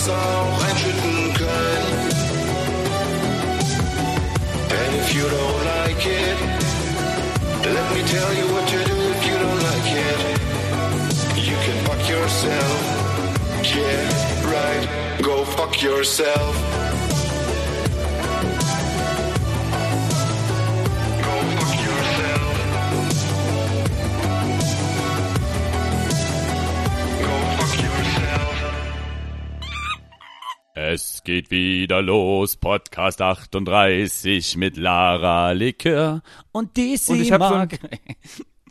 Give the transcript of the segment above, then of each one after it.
es auch einschütten können. And if you don't like it, let me tell you what to do if you don't like it. You can fuck yourself. Yeah, right. Go fuck yourself. Geht wieder los, Podcast 38 mit Lara Likör und DC Und ich hab so ein- Mark.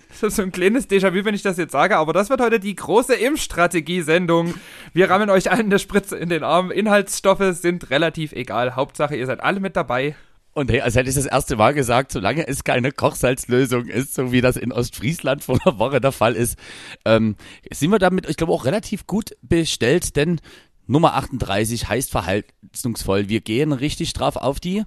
Das ist so ein kleines Déjà-vu, wenn ich das jetzt sage, aber das wird heute die große Impfstrategie-Sendung. Wir rammen euch allen eine Spritze in den Arm. Inhaltsstoffe sind relativ egal. Hauptsache, ihr seid alle mit dabei. Und hey, als hätte ich das erste Mal gesagt, solange es keine Kochsalzlösung ist, so wie das in Ostfriesland vor einer Woche der Fall ist, ähm, sind wir damit, ich glaube, auch relativ gut bestellt, denn Nummer 38 heißt verhaltensvoll. Wir gehen richtig drauf auf die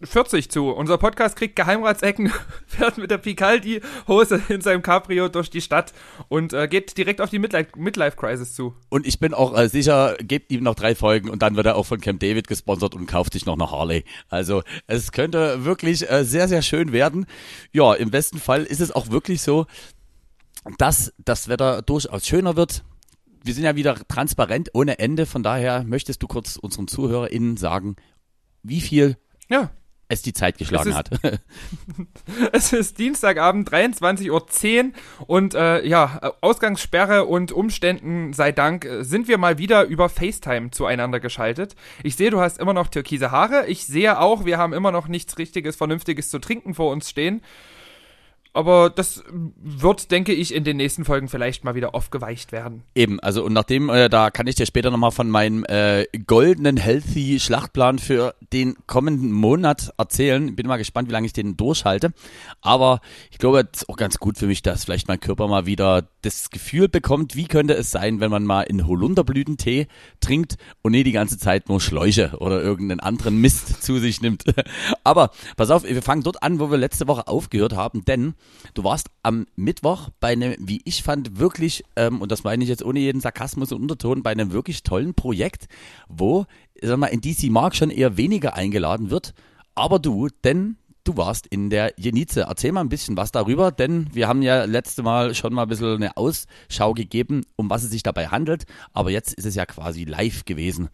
40 zu. Unser Podcast kriegt Geheimratsecken, fährt mit der Picaldi-Hose in seinem Cabrio durch die Stadt und äh, geht direkt auf die Midlife- Midlife-Crisis zu. Und ich bin auch äh, sicher, gebt ihm noch drei Folgen und dann wird er auch von Camp David gesponsert und kauft sich noch eine Harley. Also es könnte wirklich äh, sehr, sehr schön werden. Ja, im besten Fall ist es auch wirklich so, dass das Wetter durchaus schöner wird. Wir sind ja wieder transparent ohne Ende. Von daher möchtest du kurz unseren ZuhörerInnen sagen, wie viel Ja, es die Zeit geschlagen ist- hat. Es ist Dienstagabend, 23.10 Uhr und äh, ja, Ausgangssperre und Umständen sei Dank äh, sind wir mal wieder über FaceTime zueinander geschaltet. Ich sehe, du hast immer noch türkise Haare. Ich sehe auch, wir haben immer noch nichts Richtiges, Vernünftiges zu trinken vor uns stehen. Aber das wird, denke ich, in den nächsten Folgen vielleicht mal wieder aufgeweicht werden. Eben, also und nachdem, äh, da kann ich dir später nochmal von meinem äh, goldenen Healthy Schlachtplan für den kommenden Monat erzählen. Bin mal gespannt, wie lange ich den durchhalte. Aber ich glaube, es ist auch ganz gut für mich, dass vielleicht mein Körper mal wieder das Gefühl bekommt, wie könnte es sein, wenn man mal einen Holunderblütentee trinkt und nicht die ganze Zeit nur Schläuche oder irgendeinen anderen Mist zu sich nimmt. Aber pass auf, wir fangen dort an, wo wir letzte Woche aufgehört haben, denn du warst am Mittwoch bei einem, wie ich fand, wirklich, ähm, und das meine ich jetzt ohne jeden Sarkasmus und Unterton, bei einem wirklich tollen Projekt, wo, sag mal, in DC Mark schon eher weniger eingeladen wird, aber du, denn du warst in der Jenize. Erzähl mal ein bisschen was darüber, denn wir haben ja letzte Mal schon mal ein bisschen eine Ausschau gegeben, um was es sich dabei handelt, aber jetzt ist es ja quasi live gewesen.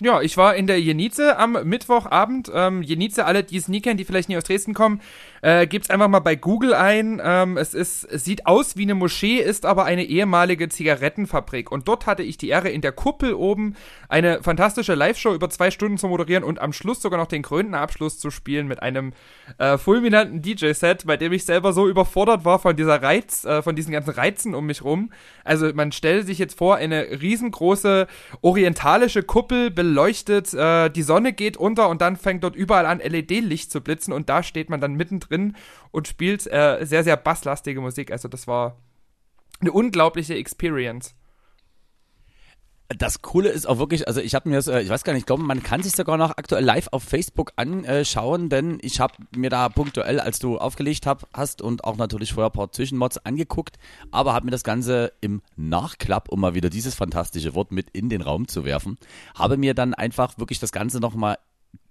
Ja, ich war in der Jenize am Mittwochabend. Ähm, Jenize, alle, die es nie kennen, die vielleicht nie aus Dresden kommen, äh, gibt's einfach mal bei Google ein. Ähm, es ist, es sieht aus wie eine Moschee, ist aber eine ehemalige Zigarettenfabrik. Und dort hatte ich die Ehre, in der Kuppel oben eine fantastische Live-Show über zwei Stunden zu moderieren und am Schluss sogar noch den krönenden Abschluss zu spielen mit einem äh, fulminanten DJ-Set, bei dem ich selber so überfordert war von dieser Reiz, äh, von diesen ganzen Reizen um mich rum. Also man stellt sich jetzt vor, eine riesengroße orientalische Kuppel beleuchtet, äh, die Sonne geht unter und dann fängt dort überall an LED-Licht zu blitzen und da steht man dann mittendrin und spielt äh, sehr, sehr basslastige Musik. Also das war eine unglaubliche Experience. Das Coole ist auch wirklich, also ich habe mir das, äh, ich weiß gar nicht, ich glaube, man kann sich sogar noch aktuell live auf Facebook anschauen, denn ich habe mir da punktuell, als du aufgelegt hab, hast und auch natürlich vorher ein paar Zwischenmods angeguckt, aber habe mir das Ganze im Nachklapp, um mal wieder dieses fantastische Wort mit in den Raum zu werfen, habe mir dann einfach wirklich das Ganze nochmal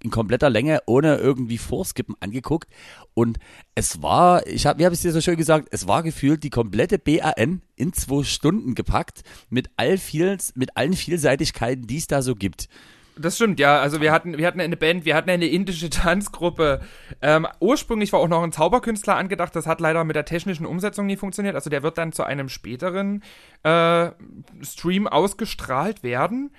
in kompletter Länge, ohne irgendwie Vorskippen angeguckt. Und es war, ich habe, wie habe ich dir so schön gesagt, es war gefühlt die komplette BAN in zwei Stunden gepackt mit all vielen, mit allen Vielseitigkeiten, die es da so gibt. Das stimmt, ja. Also wir hatten, wir hatten eine Band, wir hatten eine indische Tanzgruppe. Ähm, ursprünglich war auch noch ein Zauberkünstler angedacht. Das hat leider mit der technischen Umsetzung nie funktioniert. Also der wird dann zu einem späteren äh, Stream ausgestrahlt werden.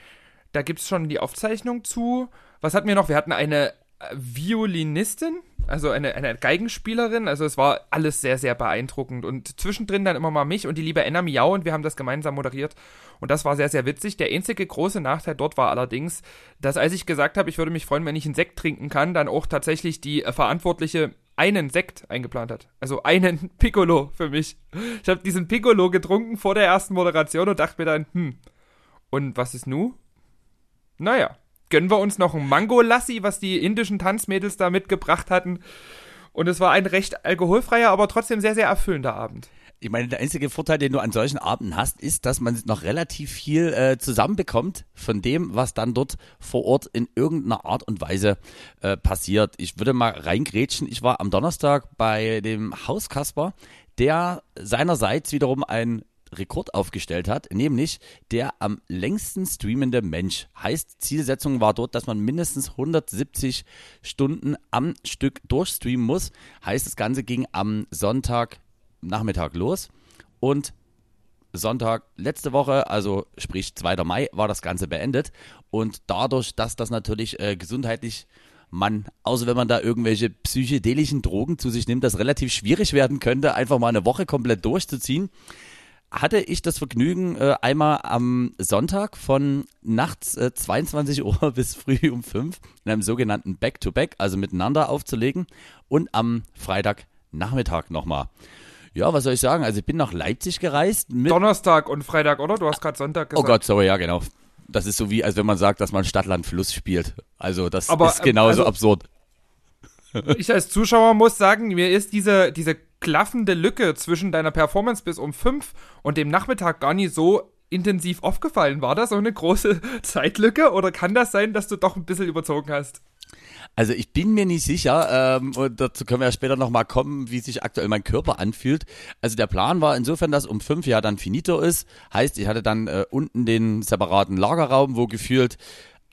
Da gibt's schon die Aufzeichnung zu. Was hatten wir noch? Wir hatten eine äh, Violinistin, also eine, eine Geigenspielerin. Also es war alles sehr, sehr beeindruckend. Und zwischendrin dann immer mal mich und die liebe Enna Miau und wir haben das gemeinsam moderiert. Und das war sehr, sehr witzig. Der einzige große Nachteil dort war allerdings, dass als ich gesagt habe, ich würde mich freuen, wenn ich einen Sekt trinken kann, dann auch tatsächlich die äh, Verantwortliche einen Sekt eingeplant hat. Also einen Piccolo für mich. Ich habe diesen Piccolo getrunken vor der ersten Moderation und dachte mir dann, hm, und was ist nu? Naja, gönnen wir uns noch ein Mango-Lassi, was die indischen Tanzmädels da mitgebracht hatten. Und es war ein recht alkoholfreier, aber trotzdem sehr, sehr erfüllender Abend. Ich meine, der einzige Vorteil, den du an solchen Abenden hast, ist, dass man noch relativ viel äh, zusammenbekommt von dem, was dann dort vor Ort in irgendeiner Art und Weise äh, passiert. Ich würde mal reingrätschen. Ich war am Donnerstag bei dem Hauskasper, der seinerseits wiederum ein Rekord aufgestellt hat, nämlich der am längsten streamende Mensch. Heißt, Zielsetzung war dort, dass man mindestens 170 Stunden am Stück durchstreamen muss. Heißt, das Ganze ging am Sonntag Nachmittag los und Sonntag letzte Woche, also sprich 2. Mai, war das Ganze beendet. Und dadurch, dass das natürlich äh, gesundheitlich man, außer wenn man da irgendwelche psychedelischen Drogen zu sich nimmt, das relativ schwierig werden könnte, einfach mal eine Woche komplett durchzuziehen, hatte ich das Vergnügen, äh, einmal am Sonntag von nachts äh, 22 Uhr bis früh um 5 in einem sogenannten Back-to-Back, also miteinander aufzulegen und am Freitagnachmittag nochmal. Ja, was soll ich sagen? Also ich bin nach Leipzig gereist. Mit Donnerstag und Freitag, oder? Du hast gerade Sonntag oh gesagt. Gott, sorry, ja genau. Das ist so wie, als wenn man sagt, dass man Stadtland Fluss spielt. Also das Aber, ist genauso also- absurd. Ich als Zuschauer muss sagen, mir ist diese, diese klaffende Lücke zwischen deiner Performance bis um 5 und dem Nachmittag gar nicht so intensiv aufgefallen. War das so eine große Zeitlücke oder kann das sein, dass du doch ein bisschen überzogen hast? Also ich bin mir nicht sicher, ähm, und dazu können wir ja später nochmal kommen, wie sich aktuell mein Körper anfühlt. Also der Plan war insofern, dass um fünf Jahre dann finito ist. Heißt, ich hatte dann äh, unten den separaten Lagerraum, wo gefühlt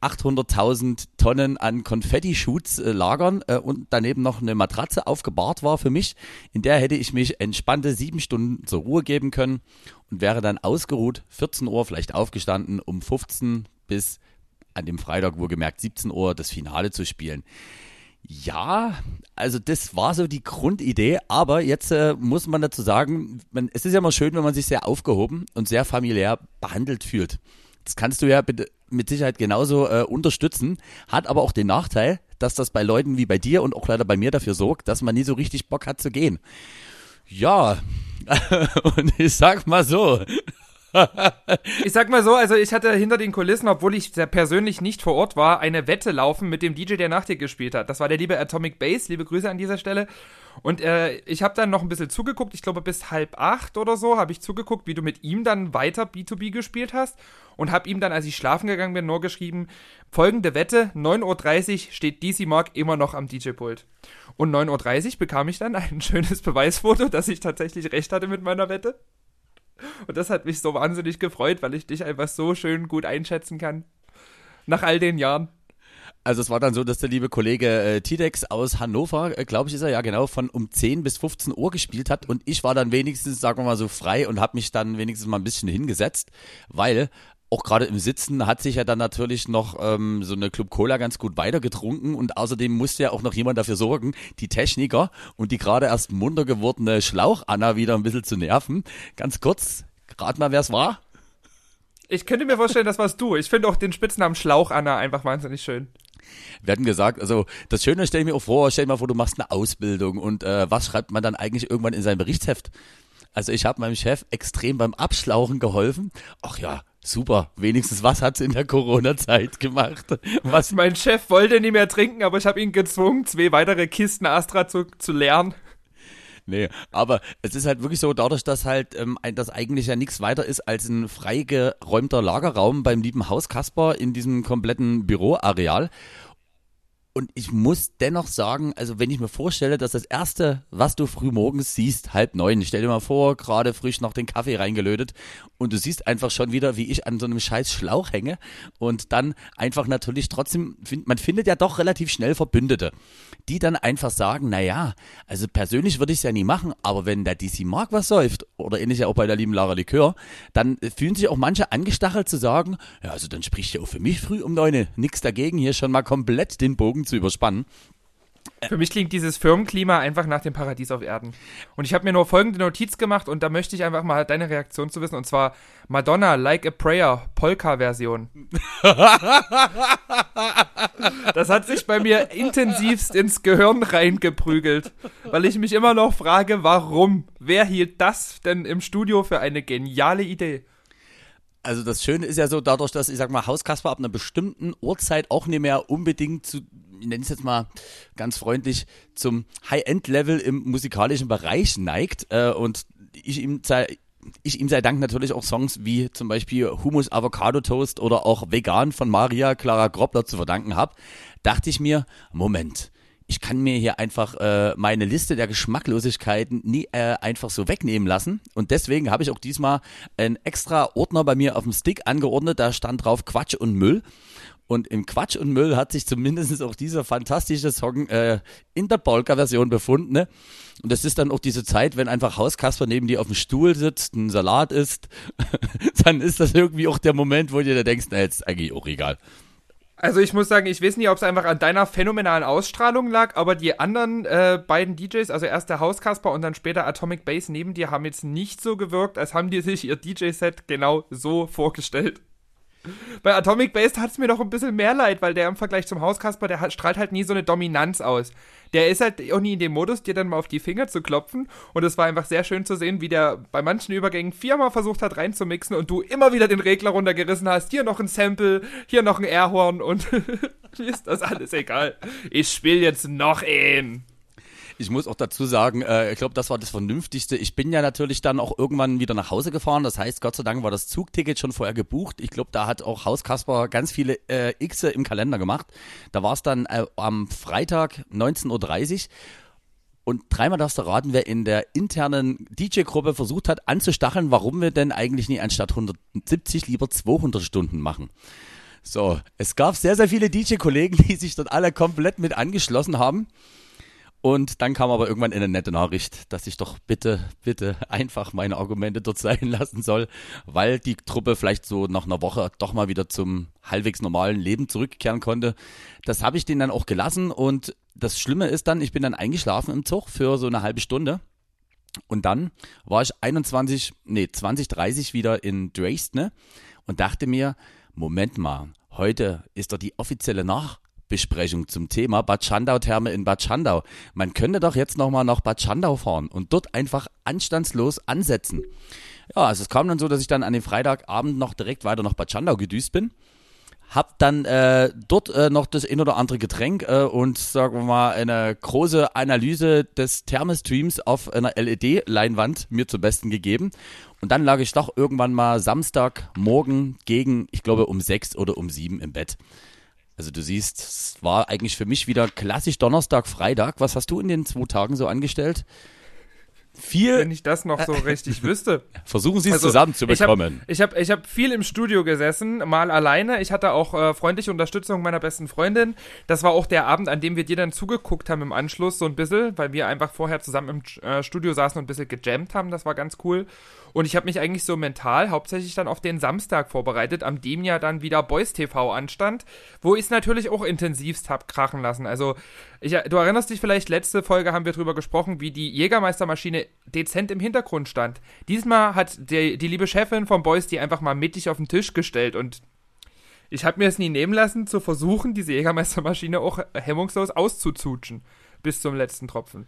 800.000 Tonnen an Konfetti-Shoots äh, lagern äh, und daneben noch eine Matratze aufgebahrt war für mich. In der hätte ich mich entspannte sieben Stunden zur Ruhe geben können und wäre dann ausgeruht, 14 Uhr vielleicht aufgestanden, um 15 bis an dem Freitag wohlgemerkt 17 Uhr das Finale zu spielen. Ja, also das war so die Grundidee, aber jetzt äh, muss man dazu sagen, man, es ist ja immer schön, wenn man sich sehr aufgehoben und sehr familiär behandelt fühlt. Das kannst du ja mit Sicherheit genauso äh, unterstützen, hat aber auch den Nachteil, dass das bei Leuten wie bei dir und auch leider bei mir dafür sorgt, dass man nie so richtig Bock hat zu gehen. Ja, und ich sag mal so, Ich sag mal so, also ich hatte hinter den Kulissen, obwohl ich persönlich nicht vor Ort war, eine Wette laufen mit dem DJ, der nach dir gespielt hat. Das war der liebe Atomic Bass, liebe Grüße an dieser Stelle. Und äh, ich habe dann noch ein bisschen zugeguckt, ich glaube bis halb acht oder so habe ich zugeguckt, wie du mit ihm dann weiter B2B gespielt hast und habe ihm dann, als ich schlafen gegangen bin, nur geschrieben, folgende Wette, 9.30 Uhr steht DC Mark immer noch am DJ-Pult. Und 9.30 Uhr bekam ich dann ein schönes Beweisfoto, dass ich tatsächlich recht hatte mit meiner Wette. Und das hat mich so wahnsinnig gefreut, weil ich dich einfach so schön gut einschätzen kann. Nach all den Jahren. Also es war dann so, dass der liebe Kollege äh, Tidex aus Hannover, äh, glaube ich, ist er ja genau, von um 10 bis 15 Uhr gespielt hat und ich war dann wenigstens, sagen wir mal so, frei und habe mich dann wenigstens mal ein bisschen hingesetzt, weil auch gerade im Sitzen hat sich ja dann natürlich noch ähm, so eine Club Cola ganz gut weitergetrunken und außerdem musste ja auch noch jemand dafür sorgen, die Techniker und die gerade erst munter gewordene Schlauch-Anna wieder ein bisschen zu nerven. Ganz kurz, rat mal, wer es war? Ich könnte mir vorstellen, das warst du. Ich finde auch den Spitznamen Schlauch Anna einfach wahnsinnig schön. Wir hatten gesagt, also das Schöne stell ich mir auch vor, stell dir mal vor, du machst eine Ausbildung und äh, was schreibt man dann eigentlich irgendwann in sein Berichtsheft? Also ich habe meinem Chef extrem beim Abschlauchen geholfen. Ach ja, super, wenigstens was hat's in der Corona-Zeit gemacht? Was Mein Chef wollte nicht mehr trinken, aber ich habe ihn gezwungen, zwei weitere Kisten Astra zu, zu lernen. Nee, aber es ist halt wirklich so, dadurch, dass halt ähm, das eigentlich ja nichts weiter ist als ein freigeräumter Lagerraum beim lieben Haus Kasper in diesem kompletten Büroareal. Und ich muss dennoch sagen, also wenn ich mir vorstelle, dass das erste, was du früh morgens siehst, halb neun, stell dir mal vor, gerade frisch noch den Kaffee reingelötet und du siehst einfach schon wieder, wie ich an so einem scheiß Schlauch hänge und dann einfach natürlich trotzdem, man findet ja doch relativ schnell Verbündete, die dann einfach sagen, na ja, also persönlich würde ich es ja nie machen, aber wenn der DC Mark was säuft oder ähnlich ja auch bei der lieben Lara Likör, dann fühlen sich auch manche angestachelt zu sagen, ja, also dann spricht ja auch für mich früh um neune nix dagegen, hier schon mal komplett den Bogen zu überspannen. Für mich klingt dieses Firmenklima einfach nach dem Paradies auf Erden. Und ich habe mir nur folgende Notiz gemacht und da möchte ich einfach mal deine Reaktion zu wissen. Und zwar Madonna, Like a Prayer, Polka-Version. Das hat sich bei mir intensivst ins Gehirn reingeprügelt, weil ich mich immer noch frage, warum? Wer hielt das denn im Studio für eine geniale Idee? Also das Schöne ist ja so, dadurch, dass ich sag mal, Hauskasper ab einer bestimmten Uhrzeit auch nicht mehr unbedingt zu, nenne es jetzt mal ganz freundlich, zum High-End-Level im musikalischen Bereich neigt. Äh, und ich ihm sei, ich ihm sei Dank natürlich auch Songs wie zum Beispiel Humus Avocado Toast oder auch Vegan von Maria Clara Groppler zu verdanken habe, dachte ich mir, Moment, ich kann mir hier einfach äh, meine Liste der Geschmacklosigkeiten nie äh, einfach so wegnehmen lassen. Und deswegen habe ich auch diesmal einen extra Ordner bei mir auf dem Stick angeordnet. Da stand drauf Quatsch und Müll. Und im Quatsch und Müll hat sich zumindest auch dieser fantastische Song äh, in der Polka-Version befunden. Ne? Und das ist dann auch diese Zeit, wenn einfach Hauskasper neben dir auf dem Stuhl sitzt, ein Salat isst, dann ist das irgendwie auch der Moment, wo du dir denkst, na, jetzt ist eigentlich auch egal. Also ich muss sagen, ich weiß nicht, ob es einfach an deiner phänomenalen Ausstrahlung lag, aber die anderen äh, beiden DJs, also erst der Hauskasper und dann später Atomic Bass neben dir, haben jetzt nicht so gewirkt, als haben die sich ihr DJ-Set genau so vorgestellt. Bei Atomic Bass hat es mir noch ein bisschen mehr leid, weil der im Vergleich zum Hauskasper, der strahlt halt nie so eine Dominanz aus. Der ist halt auch nie in dem Modus, dir dann mal auf die Finger zu klopfen. Und es war einfach sehr schön zu sehen, wie der bei manchen Übergängen viermal versucht hat reinzumixen und du immer wieder den Regler runtergerissen hast. Hier noch ein Sample, hier noch ein Airhorn und ist das alles egal. Ich spiele jetzt noch einen. Ich muss auch dazu sagen, äh, ich glaube, das war das Vernünftigste. Ich bin ja natürlich dann auch irgendwann wieder nach Hause gefahren. Das heißt, Gott sei Dank war das Zugticket schon vorher gebucht. Ich glaube, da hat auch Haus Kasper ganz viele äh, Xe im Kalender gemacht. Da war es dann äh, am Freitag 19.30 Uhr. Und dreimal darfst du raten, wer in der internen DJ-Gruppe versucht hat anzustacheln, warum wir denn eigentlich nicht anstatt 170 lieber 200 Stunden machen. So, es gab sehr, sehr viele DJ-Kollegen, die sich dort alle komplett mit angeschlossen haben. Und dann kam aber irgendwann eine nette Nachricht, dass ich doch bitte, bitte einfach meine Argumente dort sein lassen soll, weil die Truppe vielleicht so nach einer Woche doch mal wieder zum halbwegs normalen Leben zurückkehren konnte. Das habe ich denen dann auch gelassen und das Schlimme ist dann, ich bin dann eingeschlafen im Zug für so eine halbe Stunde. Und dann war ich 21, nee, 2030 wieder in Dresden und dachte mir, Moment mal, heute ist doch die offizielle Nach Besprechung zum Thema Bad Schandau-Therme in Bad Schandau. Man könnte doch jetzt nochmal nach Bad Schandau fahren und dort einfach anstandslos ansetzen. Ja, also es kam dann so, dass ich dann an dem Freitagabend noch direkt weiter nach Bad Schandau gedüst bin. Hab dann äh, dort äh, noch das ein oder andere Getränk äh, und sagen wir mal eine große Analyse des Thermestreams auf einer LED-Leinwand mir zum Besten gegeben. Und dann lag ich doch irgendwann mal Samstagmorgen gegen, ich glaube, um sechs oder um sieben im Bett. Also du siehst, es war eigentlich für mich wieder klassisch Donnerstag, Freitag. Was hast du in den zwei Tagen so angestellt? Viel. Wenn ich das noch so richtig wüsste. Versuchen Sie es also, zusammenzubekommen. Ich habe ich hab, ich hab viel im Studio gesessen, mal alleine. Ich hatte auch äh, freundliche Unterstützung meiner besten Freundin. Das war auch der Abend, an dem wir dir dann zugeguckt haben im Anschluss, so ein bisschen, weil wir einfach vorher zusammen im äh, Studio saßen und ein bisschen gejammt haben. Das war ganz cool. Und ich habe mich eigentlich so mental hauptsächlich dann auf den Samstag vorbereitet, am dem ja dann wieder Boys TV anstand, wo ich es natürlich auch intensivst hab krachen lassen. Also, ich, du erinnerst dich vielleicht, letzte Folge haben wir drüber gesprochen, wie die Jägermeistermaschine dezent im Hintergrund stand. Diesmal hat die, die liebe Chefin von Boys die einfach mal mittig auf den Tisch gestellt und ich habe mir es nie nehmen lassen, zu versuchen, diese Jägermeistermaschine auch hemmungslos auszuzutschen. Bis zum letzten Tropfen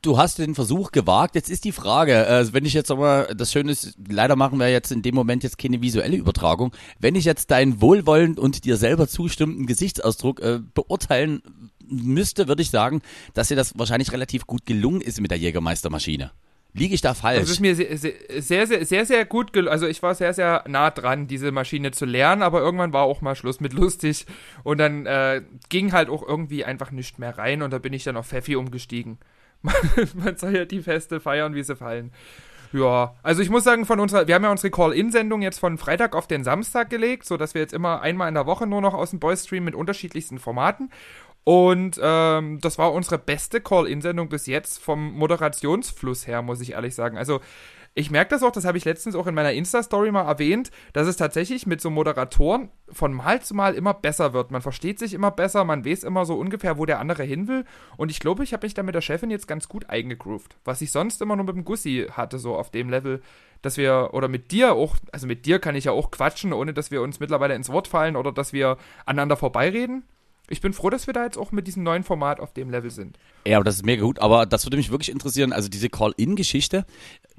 du hast den Versuch gewagt. Jetzt ist die Frage, äh, wenn ich jetzt aber, das Schöne ist, leider machen wir jetzt in dem Moment jetzt keine visuelle Übertragung. Wenn ich jetzt deinen wohlwollend und dir selber zustimmenden Gesichtsausdruck äh, beurteilen müsste, würde ich sagen, dass dir das wahrscheinlich relativ gut gelungen ist mit der Jägermeistermaschine. Liege ich da falsch? Das ist mir sehr, sehr, sehr, sehr, sehr gut gelungen. Also ich war sehr, sehr nah dran, diese Maschine zu lernen, aber irgendwann war auch mal Schluss mit lustig. Und dann äh, ging halt auch irgendwie einfach nicht mehr rein und da bin ich dann auf Pfeffi umgestiegen. man soll ja die Feste feiern, wie sie fallen. Ja, also ich muss sagen, von unserer, wir haben ja unsere Call-In-Sendung jetzt von Freitag auf den Samstag gelegt, sodass wir jetzt immer einmal in der Woche nur noch aus dem Boys streamen mit unterschiedlichsten Formaten. Und ähm, das war unsere beste Call-In-Sendung bis jetzt vom Moderationsfluss her, muss ich ehrlich sagen. Also ich merke das auch, das habe ich letztens auch in meiner Insta-Story mal erwähnt, dass es tatsächlich mit so Moderatoren von Mal zu Mal immer besser wird. Man versteht sich immer besser, man weiß immer so ungefähr, wo der andere hin will. Und ich glaube, ich habe mich da mit der Chefin jetzt ganz gut eingegroovt. Was ich sonst immer nur mit dem Gussi hatte, so auf dem Level, dass wir, oder mit dir auch, also mit dir kann ich ja auch quatschen, ohne dass wir uns mittlerweile ins Wort fallen oder dass wir aneinander vorbeireden. ich bin froh, dass wir da jetzt auch mit diesem neuen Format auf dem Level sind. Ja, aber das ist mega gut. Aber das würde mich wirklich interessieren. Also diese Call-In-Geschichte,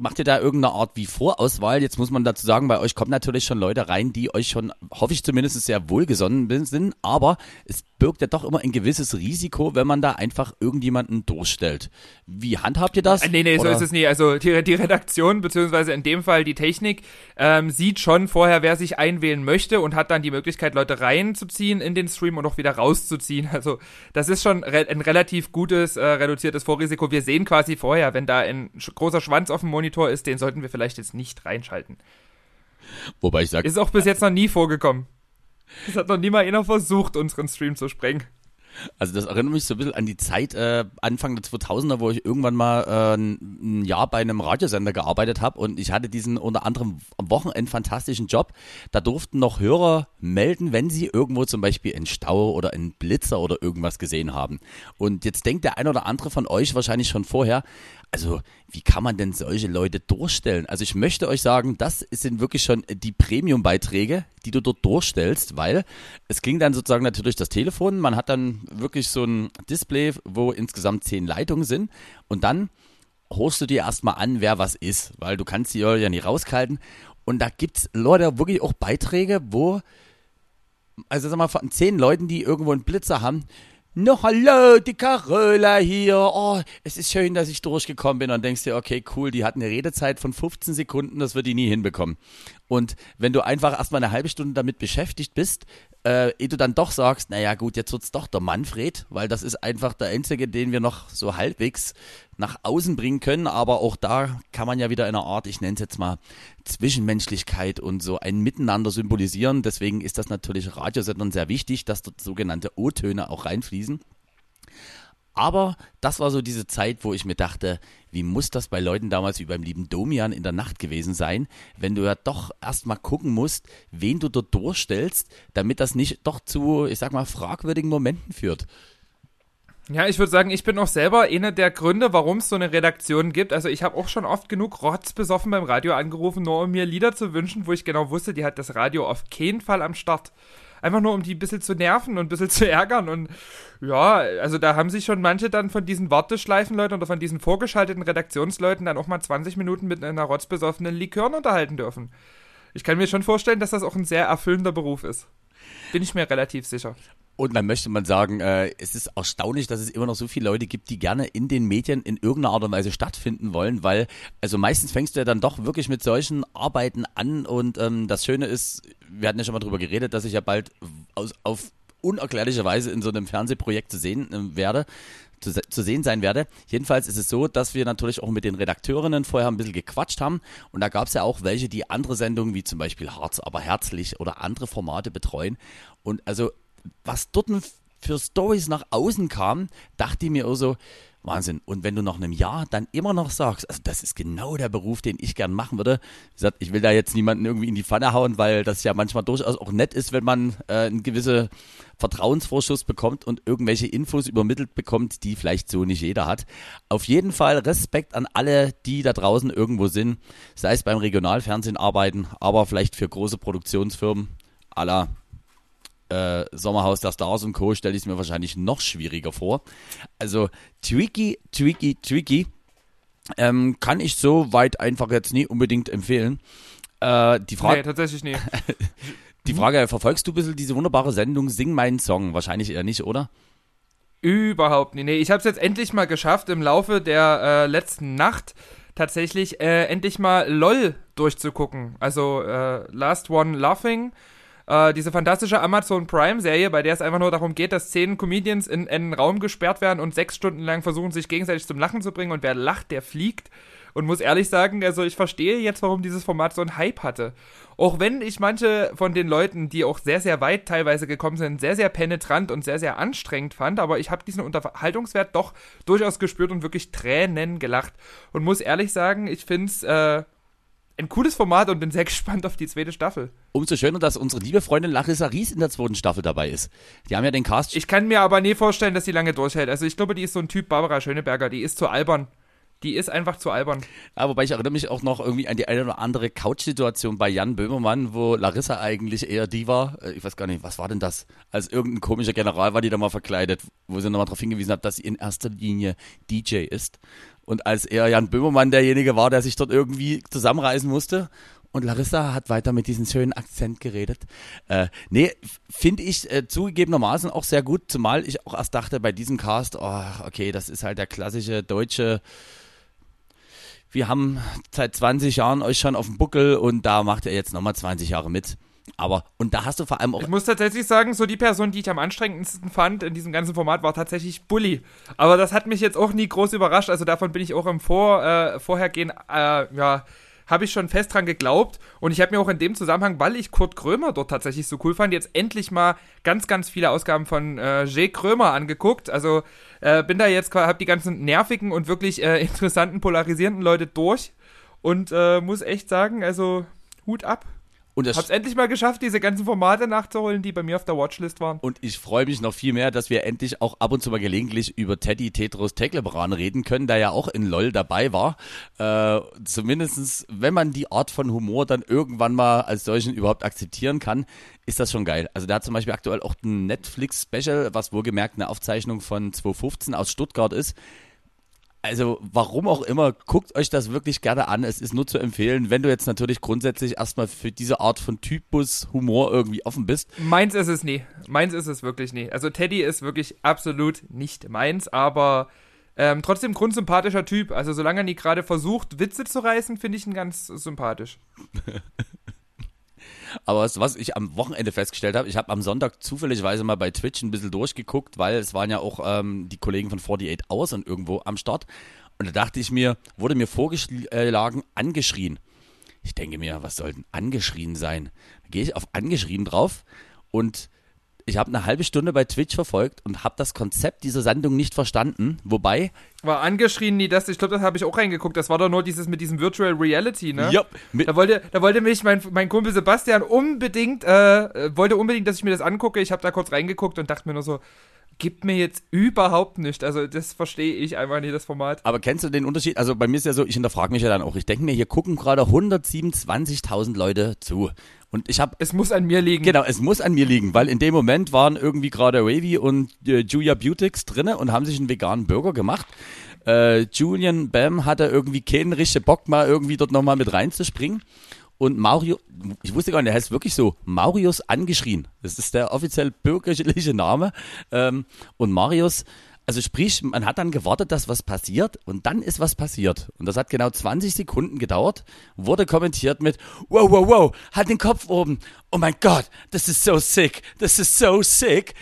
macht ihr da irgendeine Art wie Vorauswahl? Jetzt muss man dazu sagen, bei euch kommen natürlich schon Leute rein, die euch schon, hoffe ich zumindest, sehr wohlgesonnen sind. Aber es birgt ja doch immer ein gewisses Risiko, wenn man da einfach irgendjemanden durchstellt. Wie handhabt ihr das? Äh, nee, nee, Oder? so ist es nie. Also die, die Redaktion, beziehungsweise in dem Fall die Technik, ähm, sieht schon vorher, wer sich einwählen möchte und hat dann die Möglichkeit, Leute reinzuziehen in den Stream und auch wieder rauszuziehen. Also das ist schon re ein relativ gutes, äh, reduziertes Vorrisiko. Wir sehen quasi vorher, wenn da ein großer Schwanz auf dem Monitor ist, den sollten wir vielleicht jetzt nicht reinschalten. Wobei ich sage. Ist auch bis jetzt noch nie vorgekommen. Es hat noch nie mal einer versucht, unseren Stream zu sprengen. Also das erinnert mich so ein bisschen an die Zeit äh, Anfang der 2000er, wo ich irgendwann mal äh, ein Jahr bei einem Radiosender gearbeitet habe und ich hatte diesen unter anderem am Wochenende fantastischen Job. Da durften noch Hörer melden, wenn sie irgendwo zum Beispiel einen Stau oder einen Blitzer oder irgendwas gesehen haben. Und jetzt denkt der ein oder andere von euch wahrscheinlich schon vorher, also wie kann man denn solche Leute durchstellen? Also ich möchte euch sagen, das sind wirklich schon die Premium-Beiträge, die du dort durchstellst, weil es ging dann sozusagen natürlich das Telefon, man hat dann wirklich so ein Display, wo insgesamt zehn Leitungen sind. Und dann horchst du dir erstmal an, wer was ist, weil du kannst die ja nicht rauskalten und da gibt es Leute wirklich auch Beiträge, wo also sag mal von zehn Leuten, die irgendwo einen Blitzer haben, No, hallo, die Carola hier. Oh, es ist schön, dass ich durchgekommen bin. Und denkst dir, okay, cool, die hat eine Redezeit von 15 Sekunden, das wird die nie hinbekommen. Und wenn du einfach erstmal eine halbe Stunde damit beschäftigt bist, äh, ehe du dann doch sagst, naja gut, jetzt wird's doch der Manfred, weil das ist einfach der einzige, den wir noch so halbwegs nach außen bringen können, aber auch da kann man ja wieder in einer Art, ich nenne es jetzt mal Zwischenmenschlichkeit und so ein Miteinander symbolisieren. Deswegen ist das natürlich Radiosendern sehr wichtig, dass dort sogenannte O-Töne auch reinfließen. Aber das war so diese Zeit, wo ich mir dachte, wie muss das bei Leuten damals wie beim lieben Domian in der Nacht gewesen sein, wenn du ja doch erstmal gucken musst, wen du dort durchstellst, damit das nicht doch zu, ich sag mal, fragwürdigen Momenten führt. Ja, ich würde sagen, ich bin auch selber einer der Gründe, warum es so eine Redaktion gibt. Also ich habe auch schon oft genug rotzbesoffen beim Radio angerufen, nur um mir Lieder zu wünschen, wo ich genau wusste, die hat das Radio auf keinen Fall am Start. Einfach nur, um die ein bisschen zu nerven und ein bisschen zu ärgern. Und ja, also da haben sich schon manche dann von diesen Warteschleifenleuten oder von diesen vorgeschalteten Redaktionsleuten dann auch mal 20 Minuten mit einer rotzbesoffenen Likörn unterhalten dürfen. Ich kann mir schon vorstellen, dass das auch ein sehr erfüllender Beruf ist. Bin ich mir relativ sicher. Und dann möchte man sagen, äh, es ist erstaunlich, dass es immer noch so viele Leute gibt, die gerne in den Medien in irgendeiner Art und Weise stattfinden wollen, weil also meistens fängst du ja dann doch wirklich mit solchen Arbeiten an. Und ähm, das Schöne ist, wir hatten ja schon mal drüber geredet, dass ich ja bald aus, auf unerklärliche Weise in so einem Fernsehprojekt zu sehen äh, werde, zu, sehen sein werde. Jedenfalls ist es so, dass wir natürlich auch mit den Redakteurinnen vorher ein bisschen gequatscht haben. Und da gab es ja auch welche, die andere Sendungen wie zum Beispiel Harz, aber herzlich oder andere Formate betreuen. Und also was dort für Stories nach außen kam, dachte ich mir auch so, Wahnsinn. Und wenn du nach einem Jahr dann immer noch sagst, also das ist genau der Beruf, den ich gern machen würde. Ich will da jetzt niemanden irgendwie in die Pfanne hauen, weil das ja manchmal durchaus auch nett ist, wenn man äh, einen gewissen Vertrauensvorschuss bekommt und irgendwelche Infos übermittelt bekommt, die vielleicht so nicht jeder hat. Auf jeden Fall Respekt an alle, die da draußen irgendwo sind, sei es beim Regionalfernsehen arbeiten, aber vielleicht für große Produktionsfirmen aller äh, Sommerhaus der Stars und Co. stelle ich es mir wahrscheinlich noch schwieriger vor. Also tricky, tricky, tricky. Ähm, kann ich so weit einfach jetzt nie unbedingt empfehlen. Äh, die Frage. Nee, tatsächlich nie. die Frage, verfolgst du ein bisschen diese wunderbare Sendung Sing meinen Song? Wahrscheinlich eher nicht, oder? Überhaupt nicht. Nee, ich habe es jetzt endlich mal geschafft, im Laufe der äh, letzten Nacht tatsächlich äh, endlich mal LOL durchzugucken. Also äh, Last One Laughing äh, diese fantastische Amazon Prime-Serie, bei der es einfach nur darum geht, dass zehn Comedians in, einen Raum gesperrt werden und sechs Stunden lang versuchen, sich gegenseitig zum Lachen zu bringen und wer lacht, der fliegt. Und muss ehrlich sagen, also ich verstehe jetzt, warum dieses Format so einen Hype hatte. Auch wenn ich manche von den Leuten, die auch sehr, sehr weit teilweise gekommen sind, sehr, sehr penetrant und sehr, sehr anstrengend fand, aber ich habe diesen Unterhaltungswert doch durchaus gespürt und wirklich Tränen gelacht. Und muss ehrlich sagen, ich finde es äh, ein cooles Format und bin sehr gespannt auf die zweite Staffel. Umso schöner, dass unsere liebe Freundin Larissa Ries in der zweiten Staffel dabei ist. Die haben ja den Cast. Ich kann mir aber nie vorstellen, dass sie lange durchhält. Also ich glaube, die ist so ein Typ Barbara Schöneberger, die ist zu albern. Die ist einfach zu albern. Ja, wobei ich erinnere mich auch noch irgendwie an die eine oder andere Couch-Situation bei Jan Böhmermann, wo Larissa eigentlich eher die war. Äh, Ich weiß gar nicht, was war denn das? Als irgendein komischer General war die da mal verkleidet, wo sie nochmal darauf hingewiesen hat, dass sie in erster Linie DJ ist. Und als eher Jan Böhmermann derjenige war, der sich dort irgendwie zusammenreißen musste. Und Larissa hat weiter mit diesem schönen Akzent geredet. Äh, nee, finde ich äh, zugegebenermaßen auch sehr gut, zumal ich auch erst dachte bei diesem Cast, oh, okay, das ist halt der klassische deutsche wir haben seit 20 Jahren euch schon auf dem Buckel und da macht ihr jetzt nochmal 20 Jahre mit. Aber, und da hast du vor allem auch. Ich muss tatsächlich sagen, so die Person, die ich am anstrengendsten fand in diesem ganzen Format, war tatsächlich Bully. Aber das hat mich jetzt auch nie groß überrascht. Also davon bin ich auch im Vor, äh, Vorhergehen, äh, ja, habe ich schon fest dran geglaubt. Und ich habe mir auch in dem Zusammenhang, weil ich Kurt Krömer dort tatsächlich so cool fand, jetzt endlich mal ganz, ganz viele Ausgaben von äh, J. Krömer angeguckt. Also äh, bin da jetzt, habe die ganzen nervigen und wirklich äh, interessanten, polarisierenden Leute durch. Und äh, muss echt sagen, also Hut ab. Und das Hab's endlich mal geschafft, diese ganzen Formate nachzuholen, die bei mir auf der Watchlist waren. Und ich freue mich noch viel mehr, dass wir endlich auch ab und zu mal gelegentlich über Teddy Tetros Teklebran reden können, der ja auch in LOL dabei war. Äh, zumindestens, wenn man die Art von Humor dann irgendwann mal als solchen überhaupt akzeptieren kann, ist das schon geil. Also der hat zum Beispiel aktuell auch ein Netflix-Special, was wohlgemerkt eine Aufzeichnung von 2015 aus Stuttgart ist. Also, warum auch immer, guckt euch das wirklich gerne an. Es ist nur zu empfehlen, wenn du jetzt natürlich grundsätzlich erstmal für diese Art von Typus Humor irgendwie offen bist. Meins ist es nie. Meins ist es wirklich nie. Also Teddy ist wirklich absolut nicht meins, aber ähm, trotzdem grundsympathischer Typ. Also solange er nie gerade versucht, Witze zu reißen, finde ich ihn ganz sympathisch. Aber was, ich am Wochenende festgestellt habe, ich habe am Sonntag zufälligweise mal bei Twitch ein bisschen durchgeguckt, weil es waren ja auch ähm, die Kollegen von 48 aus und irgendwo am Start. Und da dachte ich mir, wurde mir vorgeschlagen, angeschrien. Ich denke mir, was soll denn angeschrien sein? Da gehe ich auf angeschrien drauf und ich habe eine halbe Stunde bei Twitch verfolgt und habe das Konzept dieser Sendung nicht verstanden. Wobei, War angeschrien, nie das. Ich glaube, das habe ich auch reingeguckt. Das war doch nur dieses mit diesem Virtual Reality, ne? ja, Da wollte, da wollte mich mein, mein Kumpel Sebastian unbedingt, äh, äh, wollte unbedingt, dass ich mir das angucke. Ich habe da kurz reingeguckt und dachte mir nur so, gibt mir jetzt überhaupt nicht. Also das verstehe ich einfach nicht, das Format. Aber kennst du den Unterschied? Also bei mir ist ja so, ich hinterfrage mich ja dann auch. Ich denke mir, hier gucken gerade 127.000 Leute zu. Und ich habe Es muss an mir liegen. Genau, es muss an mir liegen, weil in dem Moment waren irgendwie gerade Ravy und äh, Julia Butix drinne und haben sich einen veganen Burger gemacht. Äh, Julian Bam hatte irgendwie keinen richtigen Bock, mal irgendwie dort nochmal mit reinzuspringen. Und Mario, ich wusste gar nicht, der heißt wirklich so, Marius angeschrien. Das ist der offiziell bürgerliche Name. Ähm, und Marius, also sprich, man hat dann gewartet, dass was passiert und dann ist was passiert. Und das hat genau 20 Sekunden gedauert, wurde kommentiert mit, wow, wow, wow, hat den Kopf oben. Oh mein Gott, das ist so sick, das ist so sick.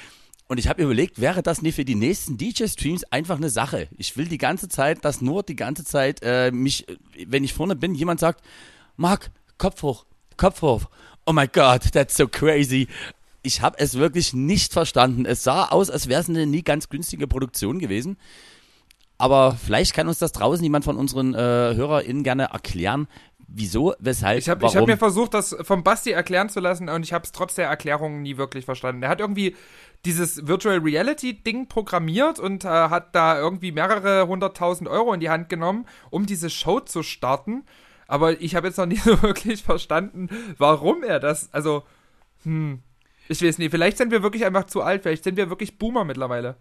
Und ich habe überlegt, wäre das nicht für die nächsten DJ-Streams einfach eine Sache? Ich will die ganze Zeit, dass nur die ganze Zeit äh, mich, wenn ich vorne bin, jemand sagt, Marc, Kopf hoch, Kopf hoch. Oh my God, that's so crazy. Ich habe es wirklich nicht verstanden. Es sah aus, als wäre es eine nie ganz günstige Produktion gewesen. Aber vielleicht kann uns das draußen jemand von unseren äh, HörerInnen gerne erklären, wieso, weshalb, Ich habe warum. hab mir versucht, das vom Basti erklären zu lassen und ich habe es trotz der Erklärung nie wirklich verstanden. Er hat irgendwie dieses Virtual Reality Ding programmiert und äh, hat da irgendwie mehrere hunderttausend Euro in die Hand genommen, um diese Show zu starten. Aber ich habe jetzt noch nie so wirklich verstanden, warum er das. Also, hm. Ich weiß nicht, vielleicht sind wir wirklich einfach zu alt, vielleicht sind wir wirklich Boomer mittlerweile.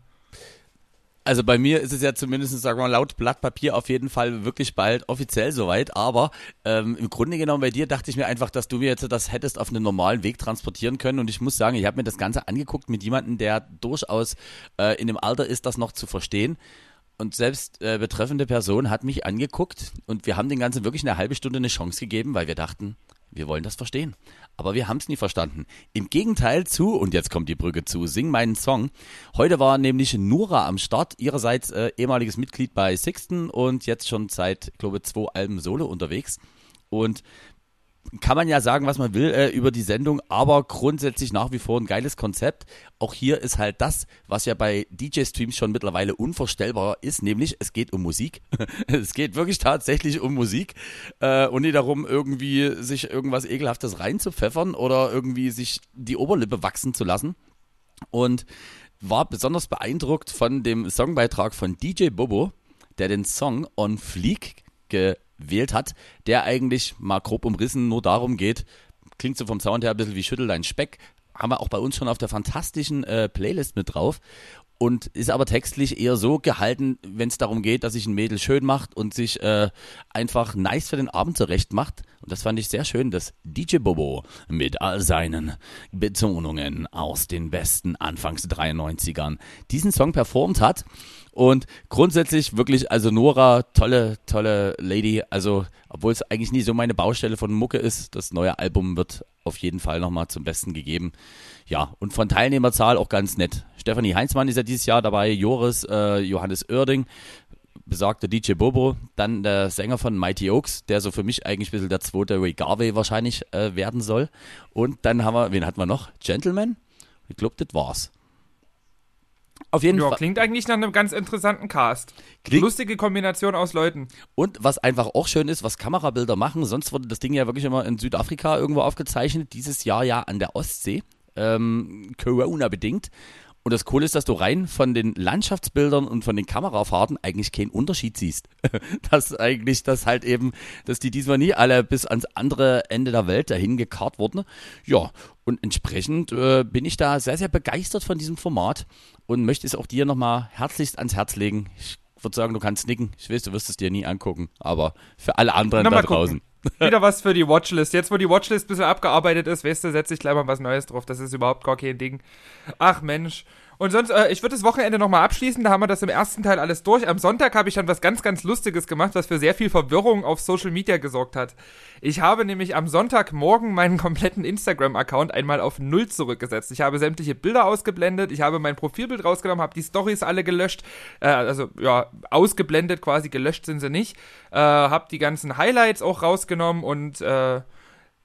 Also bei mir ist es ja zumindest, sagen wir mal, laut Blatt Papier auf jeden Fall wirklich bald offiziell soweit. Aber ähm, im Grunde genommen bei dir dachte ich mir einfach, dass du mir jetzt das hättest auf einen normalen Weg transportieren können. Und ich muss sagen, ich habe mir das Ganze angeguckt mit jemandem, der durchaus äh, in dem Alter ist, das noch zu verstehen. Und selbst äh, betreffende Person hat mich angeguckt und wir haben den Ganzen wirklich eine halbe Stunde eine Chance gegeben, weil wir dachten, wir wollen das verstehen. Aber wir haben es nie verstanden. Im Gegenteil zu, und jetzt kommt die Brücke zu, Sing meinen Song. Heute war nämlich Nura am Start, ihrerseits äh, ehemaliges Mitglied bei Sixten und jetzt schon seit, ich glaube, zwei Alben Solo unterwegs. Und kann man ja sagen, was man will äh, über die Sendung, aber grundsätzlich nach wie vor ein geiles Konzept. Auch hier ist halt das, was ja bei DJ-Streams schon mittlerweile unvorstellbar ist, nämlich es geht um Musik. es geht wirklich tatsächlich um Musik äh, und nicht darum, irgendwie sich irgendwas Ekelhaftes reinzupfeffern oder irgendwie sich die Oberlippe wachsen zu lassen. Und war besonders beeindruckt von dem Songbeitrag von DJ Bobo, der den Song On Fleek gewählt hat, der eigentlich mal grob umrissen nur darum geht, klingt so vom Sound her ein bisschen wie Schüttel dein Speck, haben wir auch bei uns schon auf der fantastischen äh, Playlist mit drauf und ist aber textlich eher so gehalten, wenn es darum geht, dass sich ein Mädel schön macht und sich äh, einfach nice für den Abend zurecht macht. Und das fand ich sehr schön, dass DJ Bobo mit all seinen Betonungen aus den besten Anfangs 93ern diesen Song performt hat. Und grundsätzlich wirklich, also Nora, tolle, tolle Lady. Also, obwohl es eigentlich nie so meine Baustelle von Mucke ist, das neue Album wird auf jeden Fall nochmal zum Besten gegeben. Ja, und von Teilnehmerzahl auch ganz nett. Stefanie Heinzmann ist ja dieses Jahr dabei, Joris, äh, Johannes Oerding, besagter DJ Bobo, dann der Sänger von Mighty Oaks, der so für mich eigentlich ein bisschen der zweite Ray Garvey wahrscheinlich äh, werden soll. Und dann haben wir, wen hatten wir noch? Gentleman? Ich glaube, das war's. Auf jeden Ja, Fall. klingt eigentlich nach einem ganz interessanten Cast. Klingt- Lustige Kombination aus Leuten. Und was einfach auch schön ist, was Kamerabilder machen, sonst wurde das Ding ja wirklich immer in Südafrika irgendwo aufgezeichnet, dieses Jahr ja an der Ostsee, ähm, Corona bedingt. Und das Coole ist, dass du rein von den Landschaftsbildern und von den Kamerafahrten eigentlich keinen Unterschied siehst. dass eigentlich das halt eben, dass die diesmal nie alle bis ans andere Ende der Welt dahin gekarrt wurden. Ja, und entsprechend äh, bin ich da sehr, sehr begeistert von diesem Format und möchte es auch dir nochmal herzlichst ans Herz legen. Ich würde sagen, du kannst nicken. Ich weiß, du wirst es dir nie angucken, aber für alle anderen Na, da draußen. gucken. Wieder was für die Watchlist. Jetzt, wo die Watchlist ein bisschen abgearbeitet ist, weißt du, setze ich gleich mal was Neues drauf. Das ist überhaupt gar kein Ding. Ach Mensch. Und sonst, äh, ich würde das Wochenende nochmal abschließen. Da haben wir das im ersten Teil alles durch. Am Sonntag habe ich dann was ganz, ganz Lustiges gemacht, was für sehr viel Verwirrung auf Social Media gesorgt hat. Ich habe nämlich am Sonntagmorgen meinen kompletten Instagram-Account einmal auf Null zurückgesetzt. Ich habe sämtliche Bilder ausgeblendet. Ich habe mein Profilbild rausgenommen, habe die Stories alle gelöscht. Äh, also, ja, ausgeblendet quasi, gelöscht sind sie nicht. Äh, habe die ganzen Highlights auch rausgenommen und äh,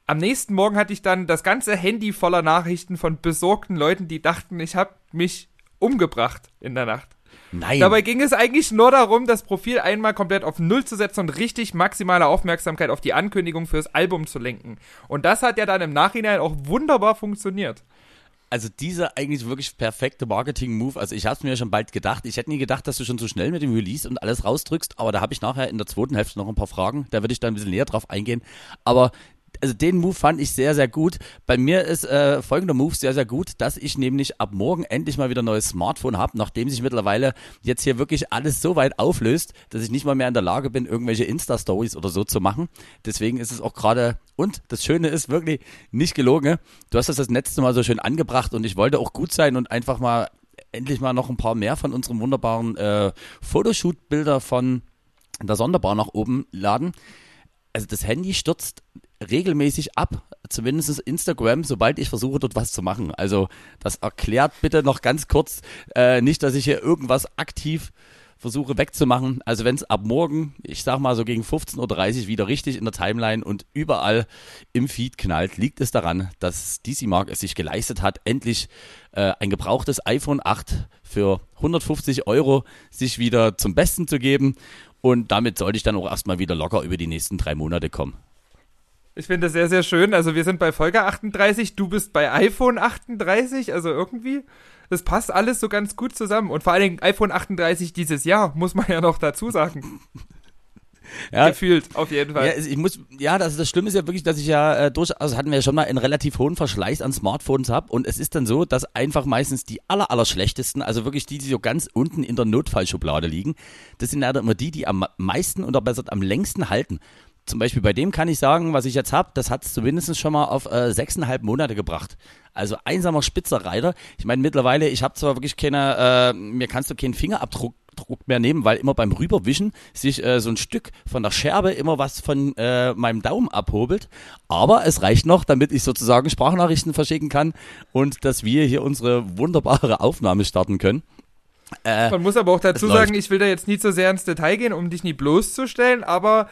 am nächsten Morgen hatte ich dann das ganze Handy voller Nachrichten von besorgten Leuten, die dachten, ich habe mich umgebracht in der Nacht. Nein. Dabei ging es eigentlich nur darum, das Profil einmal komplett auf Null zu setzen und richtig maximale Aufmerksamkeit auf die Ankündigung fürs Album zu lenken. Und das hat ja dann im Nachhinein auch wunderbar funktioniert. Also dieser eigentlich wirklich perfekte Marketing-Move, also ich habe es mir schon bald gedacht. Ich hätte nie gedacht, dass du schon so schnell mit dem Release und alles rausdrückst, aber da habe ich nachher in der zweiten Hälfte noch ein paar Fragen. Da würde ich dann ein bisschen näher drauf eingehen. Aber also den Move fand ich sehr, sehr gut. Bei mir ist äh, folgender Move sehr, sehr gut, dass ich nämlich ab morgen endlich mal wieder ein neues Smartphone habe, nachdem sich mittlerweile jetzt hier wirklich alles so weit auflöst, dass ich nicht mal mehr in der Lage bin, irgendwelche Insta-Stories oder so zu machen. Deswegen ist es auch gerade, und das Schöne ist wirklich nicht gelogen, du hast das das letzte Mal so schön angebracht und ich wollte auch gut sein und einfach mal endlich mal noch ein paar mehr von unseren wunderbaren äh, Fotoshoot-Bilder von der Sonderbar nach oben laden. Also das Handy stürzt regelmäßig ab, zumindest Instagram, sobald ich versuche, dort was zu machen. Also das erklärt bitte noch ganz kurz, äh, nicht, dass ich hier irgendwas aktiv versuche wegzumachen. Also wenn es ab morgen, ich sag mal so gegen 15.30 Uhr wieder richtig in der Timeline und überall im Feed knallt, liegt es daran, dass DC Mark es sich geleistet hat, endlich äh, ein gebrauchtes iPhone 8 für 150 Euro sich wieder zum Besten zu geben. Und damit sollte ich dann auch erstmal wieder locker über die nächsten drei Monate kommen. Ich finde das sehr, sehr schön. Also wir sind bei Folge 38, du bist bei iPhone 38, also irgendwie, das passt alles so ganz gut zusammen. Und vor allen Dingen iPhone 38 dieses Jahr, muss man ja noch dazu sagen. Ja, Gefühlt, auf jeden Fall. Ja, ich muss, ja, das, das Schlimme ist ja wirklich, dass ich ja äh, durch, also hatten wir ja schon mal einen relativ hohen Verschleiß an Smartphones habe und es ist dann so, dass einfach meistens die aller, aller schlechtesten, also wirklich die, die so ganz unten in der Notfallschublade liegen, das sind leider immer die, die am meisten oder besser am längsten halten. Zum Beispiel bei dem kann ich sagen, was ich jetzt habe, das hat es zumindest schon mal auf äh, sechseinhalb Monate gebracht. Also einsamer Spitzer-Reiter. Ich meine, mittlerweile, ich habe zwar wirklich keine, äh, mir kannst du keinen Fingerabdruck Druck mehr nehmen, weil immer beim Rüberwischen sich äh, so ein Stück von der Scherbe immer was von äh, meinem Daumen abhobelt. Aber es reicht noch, damit ich sozusagen Sprachnachrichten verschicken kann und dass wir hier unsere wunderbare Aufnahme starten können. Äh, Man muss aber auch dazu sagen, läuft. ich will da jetzt nicht so sehr ins Detail gehen, um dich nie bloßzustellen, aber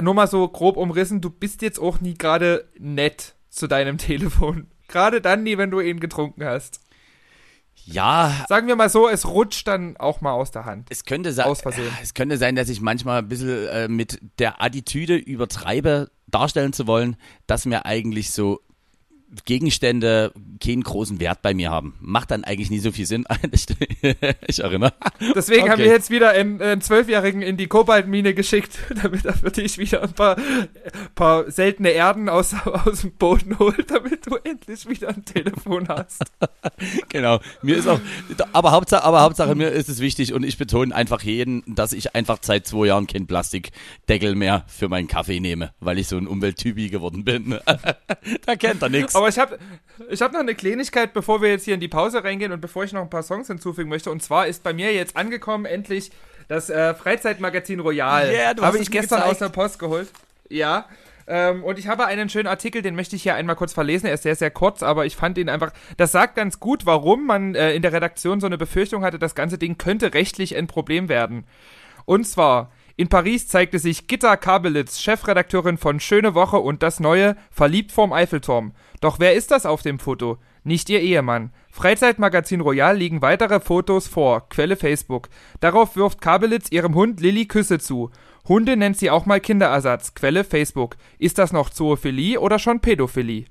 nur mal so grob umrissen, du bist jetzt auch nie gerade nett zu deinem Telefon. Gerade dann nie, wenn du ihn getrunken hast. Ja, Sagen wir mal so, es rutscht dann auch mal aus der Hand. es könnte sein, Aus Versehen. es könnte sein, dass ich manchmal ein bisschen äh, mit der Attitüde übertreibe, darstellen zu wollen, dass mir eigentlich so Gegenstände keinen großen Wert bei mir haben. Macht dann eigentlich nie so viel Sinn. ich erinnere. Deswegen okay. haben wir jetzt wieder einen, Zwölfjährigen in die Kobaltmine geschickt, damit er für dich wieder ein paar, paar seltene Erden aus, aus dem Boden holt, damit du endlich wieder ein Telefon hast. genau. Mir ist auch, aber Hauptsache, aber Hauptsache mir ist es wichtig und ich betone einfach jeden, dass ich einfach seit zwei Jahren kein Plastikdeckel mehr für meinen Kaffee nehme, weil ich so ein Umwelttypi geworden bin. da kennt er nichts. Aber ich habe ich hab noch eine Kleinigkeit, bevor wir jetzt hier in die Pause reingehen und bevor ich noch ein paar Songs hinzufügen möchte. Und zwar ist bei mir jetzt angekommen endlich das äh, Freizeitmagazin Royal. Yeah, habe ich gestern gezeigt. aus der Post geholt. Ja. Ähm, und ich habe einen schönen Artikel, den möchte ich hier einmal kurz verlesen. Er ist sehr, sehr kurz, aber ich fand ihn einfach. Das sagt ganz gut, warum man äh, in der Redaktion so eine Befürchtung hatte, das ganze Ding könnte rechtlich ein Problem werden. Und zwar, in Paris zeigte sich Gitta Kabelitz, Chefredakteurin von Schöne Woche und das neue Verliebt vorm Eiffelturm. Doch wer ist das auf dem Foto? Nicht ihr Ehemann. Freizeitmagazin Royal liegen weitere Fotos vor. Quelle Facebook. Darauf wirft Kabelitz ihrem Hund Lilly Küsse zu. Hunde nennt sie auch mal Kinderersatz. Quelle Facebook. Ist das noch Zoophilie oder schon Pädophilie?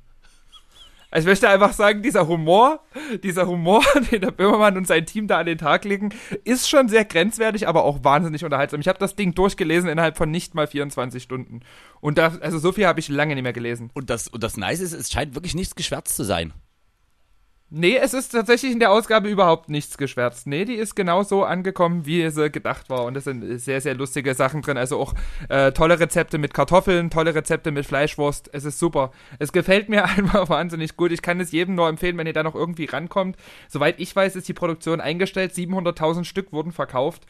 Also ich möchte einfach sagen, dieser Humor, dieser Humor, den der Böhmermann und sein Team da an den Tag legen, ist schon sehr grenzwertig, aber auch wahnsinnig unterhaltsam. Ich habe das Ding durchgelesen innerhalb von nicht mal 24 Stunden. Und da, also so viel habe ich lange nicht mehr gelesen. Und das, und das Nice ist, es scheint wirklich nichts geschwärzt zu sein. Nee, es ist tatsächlich in der Ausgabe überhaupt nichts geschwärzt. Nee, die ist genau so angekommen, wie sie gedacht war. Und es sind sehr, sehr lustige Sachen drin. Also auch äh, tolle Rezepte mit Kartoffeln, tolle Rezepte mit Fleischwurst. Es ist super. Es gefällt mir einfach wahnsinnig gut. Ich kann es jedem nur empfehlen, wenn ihr da noch irgendwie rankommt. Soweit ich weiß, ist die Produktion eingestellt. 700.000 Stück wurden verkauft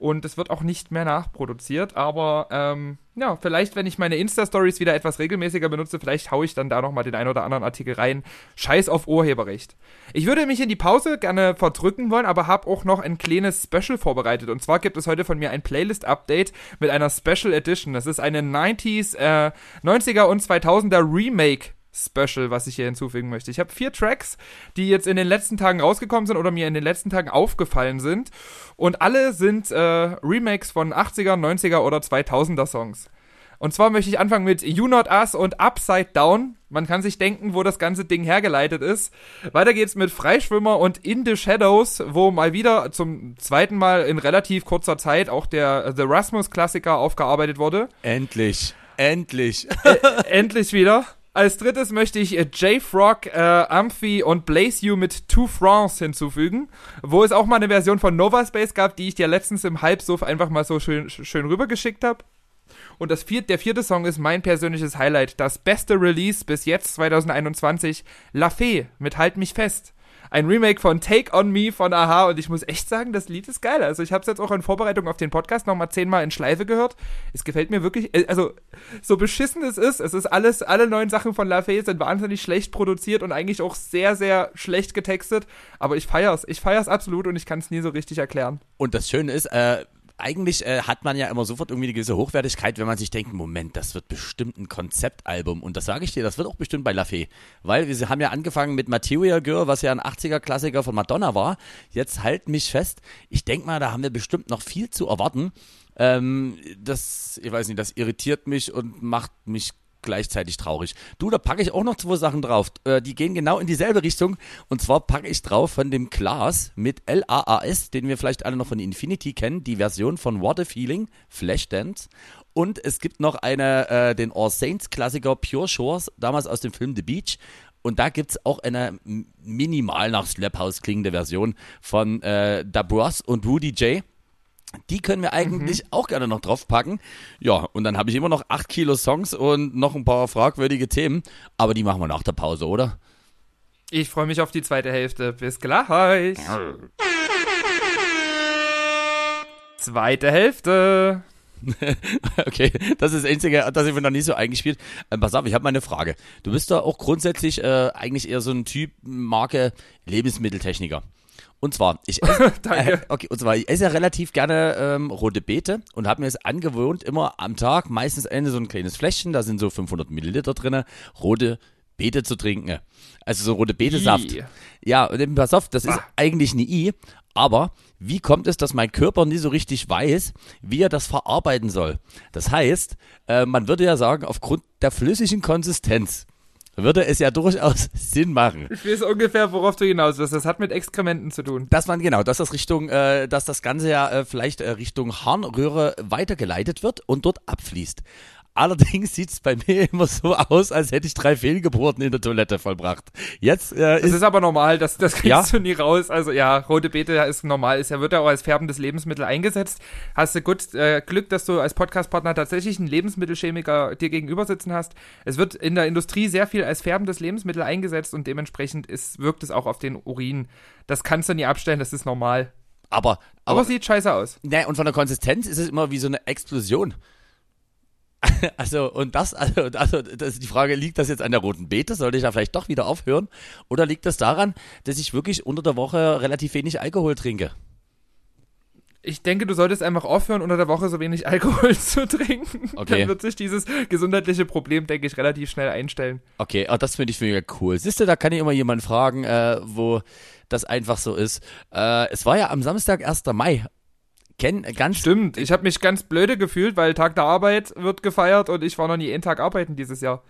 und es wird auch nicht mehr nachproduziert. Aber ähm, ja, vielleicht, wenn ich meine Insta-Stories wieder etwas regelmäßiger benutze, vielleicht haue ich dann da nochmal den einen oder anderen Artikel rein. Scheiß auf Urheberrecht. Ich würde mich in die Pause gerne verdrücken wollen, aber habe auch noch ein kleines Special vorbereitet. Und zwar gibt es heute von mir ein Playlist-Update mit einer Special Edition. Das ist eine 90s, äh, 90er und 2000er Remake Special, was ich hier hinzufügen möchte. Ich habe vier Tracks, die jetzt in den letzten Tagen rausgekommen sind oder mir in den letzten Tagen aufgefallen sind. Und alle sind äh, Remakes von 80er, 90er oder 2000er Songs. Und zwar möchte ich anfangen mit You Not Us und Upside Down. Man kann sich denken, wo das ganze Ding hergeleitet ist. Weiter geht's mit Freischwimmer und In the Shadows, wo mal wieder zum zweiten Mal in relativ kurzer Zeit auch der The Rasmus Klassiker aufgearbeitet wurde. Endlich. Endlich. Äh, endlich wieder. Als drittes möchte ich äh, J-Frog, äh, Amphi und Blaze You mit Two France hinzufügen, wo es auch mal eine Version von Nova Space gab, die ich dir letztens im Halbsuff einfach mal so schön, schön rübergeschickt habe. Und das vierte, der vierte Song ist mein persönliches Highlight, das beste Release bis jetzt 2021, La Fee mit Halt mich fest ein Remake von Take On Me von Aha und ich muss echt sagen, das Lied ist geil. Also ich habe es jetzt auch in Vorbereitung auf den Podcast nochmal zehnmal in Schleife gehört. Es gefällt mir wirklich, äh, also so beschissen es ist, es ist alles, alle neuen Sachen von La Fee sind wahnsinnig schlecht produziert und eigentlich auch sehr, sehr schlecht getextet, aber ich feier's, ich feier's absolut und ich kann es nie so richtig erklären. Und das Schöne ist, äh, eigentlich äh, hat man ja immer sofort irgendwie eine gewisse Hochwertigkeit, wenn man sich denkt, Moment, das wird bestimmt ein Konzeptalbum. Und das sage ich dir, das wird auch bestimmt bei La Fee. Weil wir haben ja angefangen mit Material Girl, was ja ein 80er-Klassiker von Madonna war. Jetzt halt mich fest. Ich denke mal, da haben wir bestimmt noch viel zu erwarten. Ähm, das, ich weiß nicht, das irritiert mich und macht mich gleichzeitig traurig. Du, da packe ich auch noch zwei Sachen drauf. Äh, die gehen genau in dieselbe Richtung. Und zwar packe ich drauf von dem Klaas mit L-A-A-S, den wir vielleicht alle noch von Infinity kennen, die Version von What a Feeling, Flashdance. Und es gibt noch eine, äh, den All Saints Klassiker Pure Shores, damals aus dem Film The Beach. Und da gibt es auch eine minimal nach Slap House klingende Version von äh, Da Bros und Rudy J. Die können wir eigentlich mhm. auch gerne noch draufpacken. Ja, und dann habe ich immer noch 8 Kilo Songs und noch ein paar fragwürdige Themen. Aber die machen wir nach der Pause, oder? Ich freue mich auf die zweite Hälfte. Bis gleich. zweite Hälfte. okay, das ist das Einzige, das ich mir noch nie so eingespielt. Ähm, pass auf, ich habe mal eine Frage. Du bist da auch grundsätzlich äh, eigentlich eher so ein Typ Marke Lebensmitteltechniker. Und zwar, ich esse, äh, okay, und zwar, ich esse ja relativ gerne ähm, rote Beete und habe mir es angewohnt, immer am Tag, meistens Ende so ein kleines Fläschchen, da sind so 500 Milliliter drin, rote Beete zu trinken. Also so rote Beete-Saft. Ja, und eben, pass auf, das ist ah. eigentlich eine I, aber wie kommt es, dass mein Körper nie so richtig weiß, wie er das verarbeiten soll? Das heißt, äh, man würde ja sagen, aufgrund der flüssigen Konsistenz würde es ja durchaus Sinn machen. Ich weiß ungefähr, worauf du hinaus willst. Das hat mit Exkrementen zu tun. Dass man, genau, dass das Richtung, äh, dass das Ganze ja äh, vielleicht äh, Richtung Harnröhre weitergeleitet wird und dort abfließt. Allerdings sieht es bei mir immer so aus, als hätte ich drei Fehlgeburten in der Toilette vollbracht. Jetzt äh, Das ist, ist aber normal, das, das kriegst Ja. du nie raus. Also ja, rote Beete ist normal, ist ja, wird ja auch als färbendes Lebensmittel eingesetzt. Hast du gut äh, Glück, dass du als Podcast-Partner tatsächlich einen Lebensmittelchemiker dir gegenüber sitzen hast. Es wird in der Industrie sehr viel als färbendes Lebensmittel eingesetzt und dementsprechend ist, wirkt es auch auf den Urin. Das kannst du nie abstellen, das ist normal. aber, Aber, aber, sieht scheiße aus. ne, und von der Konsistenz ist es immer wie so eine Explosion. Also, und das, also, also, das ist die Frage, liegt das jetzt an der roten Beete? Sollte ich da vielleicht doch wieder aufhören? Oder liegt das daran, dass ich wirklich unter der Woche relativ wenig Alkohol trinke? Ich denke, du solltest einfach aufhören, unter der Woche so wenig Alkohol zu trinken. Okay. Dann wird sich dieses gesundheitliche Problem, denke ich, relativ schnell einstellen. Okay, oh, das finde ich mega cool. Siehst du, da kann ich immer jemanden fragen, äh, wo das einfach so ist. Äh, es war ja am Samstag, 1. Mai. Kenn, ganz Stimmt, ich habe mich ganz blöde gefühlt, weil Tag der Arbeit wird gefeiert und ich war noch nie einen Tag arbeiten dieses Jahr.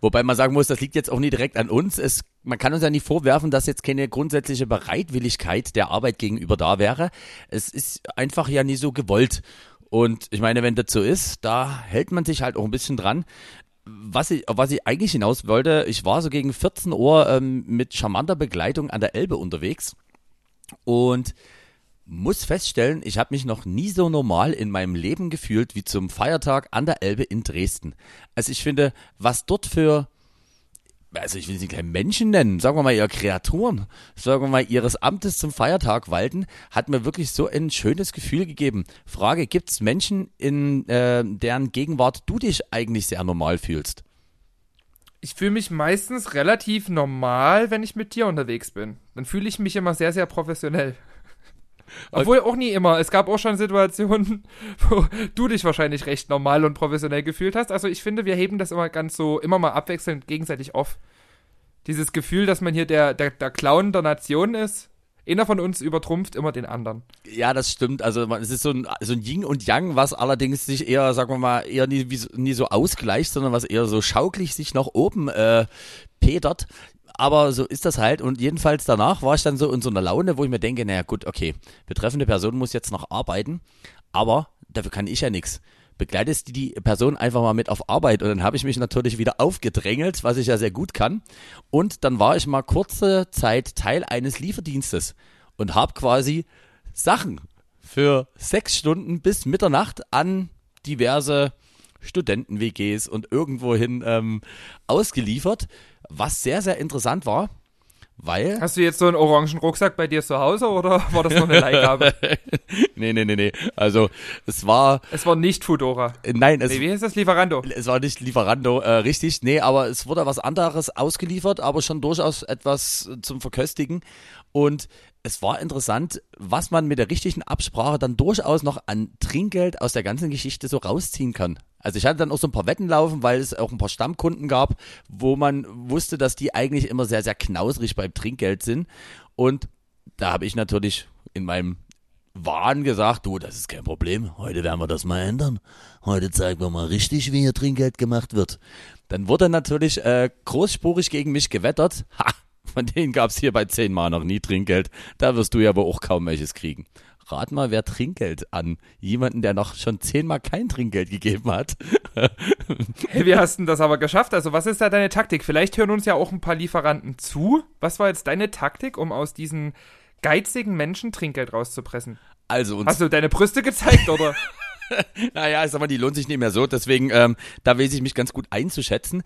Wobei man sagen muss, das liegt jetzt auch nicht direkt an uns. Es, man kann uns ja nicht vorwerfen, dass jetzt keine grundsätzliche Bereitwilligkeit der Arbeit gegenüber da wäre. Es ist einfach ja nie so gewollt. Und ich meine, wenn das so ist, da hält man sich halt auch ein bisschen dran. Was ich, was ich eigentlich hinaus wollte, ich war so gegen 14 Uhr ähm, mit charmanter Begleitung an der Elbe unterwegs und muss feststellen, ich habe mich noch nie so normal in meinem Leben gefühlt wie zum Feiertag an der Elbe in Dresden. Also ich finde, was dort für, also ich will sie gleich Menschen nennen, sagen wir mal eher Kreaturen, sagen wir mal ihres Amtes zum Feiertag walten, hat mir wirklich so ein schönes Gefühl gegeben. Frage, gibt es Menschen, in äh, deren Gegenwart du dich eigentlich sehr normal fühlst? Ich fühle mich meistens relativ normal, wenn ich mit dir unterwegs bin. Dann fühle ich mich immer sehr, sehr professionell. Obwohl auch nie immer. Es gab auch schon Situationen, wo du dich wahrscheinlich recht normal und professionell gefühlt hast. Also ich finde, wir heben das immer ganz so, immer mal abwechselnd gegenseitig auf. Dieses Gefühl, dass man hier der, der, der Clown der Nation ist. Einer von uns übertrumpft immer den anderen. Ja, das stimmt. Also man, es ist so ein, so ein Yin und Yang, was allerdings sich eher, sagen wir mal, eher nie, nie so ausgleicht, sondern was eher so schauklich sich nach oben äh, pedert. Aber so ist das halt. Und jedenfalls danach war ich dann so in so einer Laune, wo ich mir denke, naja gut, okay, betreffende Person muss jetzt noch arbeiten, aber dafür kann ich ja nichts. Begleitest die, Person einfach mal mit auf Arbeit und dann habe ich mich natürlich wieder aufgedrängelt, was ich ja sehr gut kann. Und dann war ich mal kurze Zeit Teil eines Lieferdienstes und habe quasi Sachen für sechs Stunden bis Mitternacht an diverse Studenten-WGs und irgendwohin ähm, ausgeliefert, was sehr, sehr interessant war, weil... Hast du jetzt so einen orangen Rucksack bei dir zu Hause oder war das noch eine Leihgabe? nee, nee, nee, nee. Also es war... es war nicht Fudora. Nein, es, Nee, wie heißt das? Lieferando. es war nicht Lieferando, äh, richtig, nee, aber es wurde was anderes ausgeliefert, aber schon durchaus etwas zum Verköstigen. Und es war interessant, was man mit der richtigen Absprache dann durchaus noch an Trinkgeld aus der ganzen Geschichte so rausziehen kann. Also ich hatte dann auch so ein paar Wetten laufen, weil es auch ein paar Stammkunden gab, wo man wusste, dass die eigentlich immer sehr, sehr knausrig beim Trinkgeld sind. Und da habe ich natürlich in meinem Wahn gesagt, du, das ist kein Problem, heute werden wir das mal ändern. Heute zeigen wir mal richtig, wie hier Trinkgeld gemacht wird. Dann wurde natürlich äh, großspurig gegen mich gewettert. Ha, von denen gab's hier bei zehnmal noch nie Trinkgeld. Da wirst du ja aber auch kaum welches kriegen. Rat mal, wer Trinkgeld an jemanden, der noch schon zehnmal kein Trinkgeld gegeben hat. Hey, wie hast du denn das aber geschafft? Also, was ist da deine Taktik? Vielleicht hören uns ja auch ein paar Lieferanten zu. Was war jetzt deine Taktik, um aus diesen geizigen Menschen Trinkgeld rauszupressen? Also Hast du deine Brüste gezeigt, oder? Naja, ich sag mal, die lohnt sich nicht mehr so, deswegen, ähm, da weiß ich mich ganz gut einzuschätzen.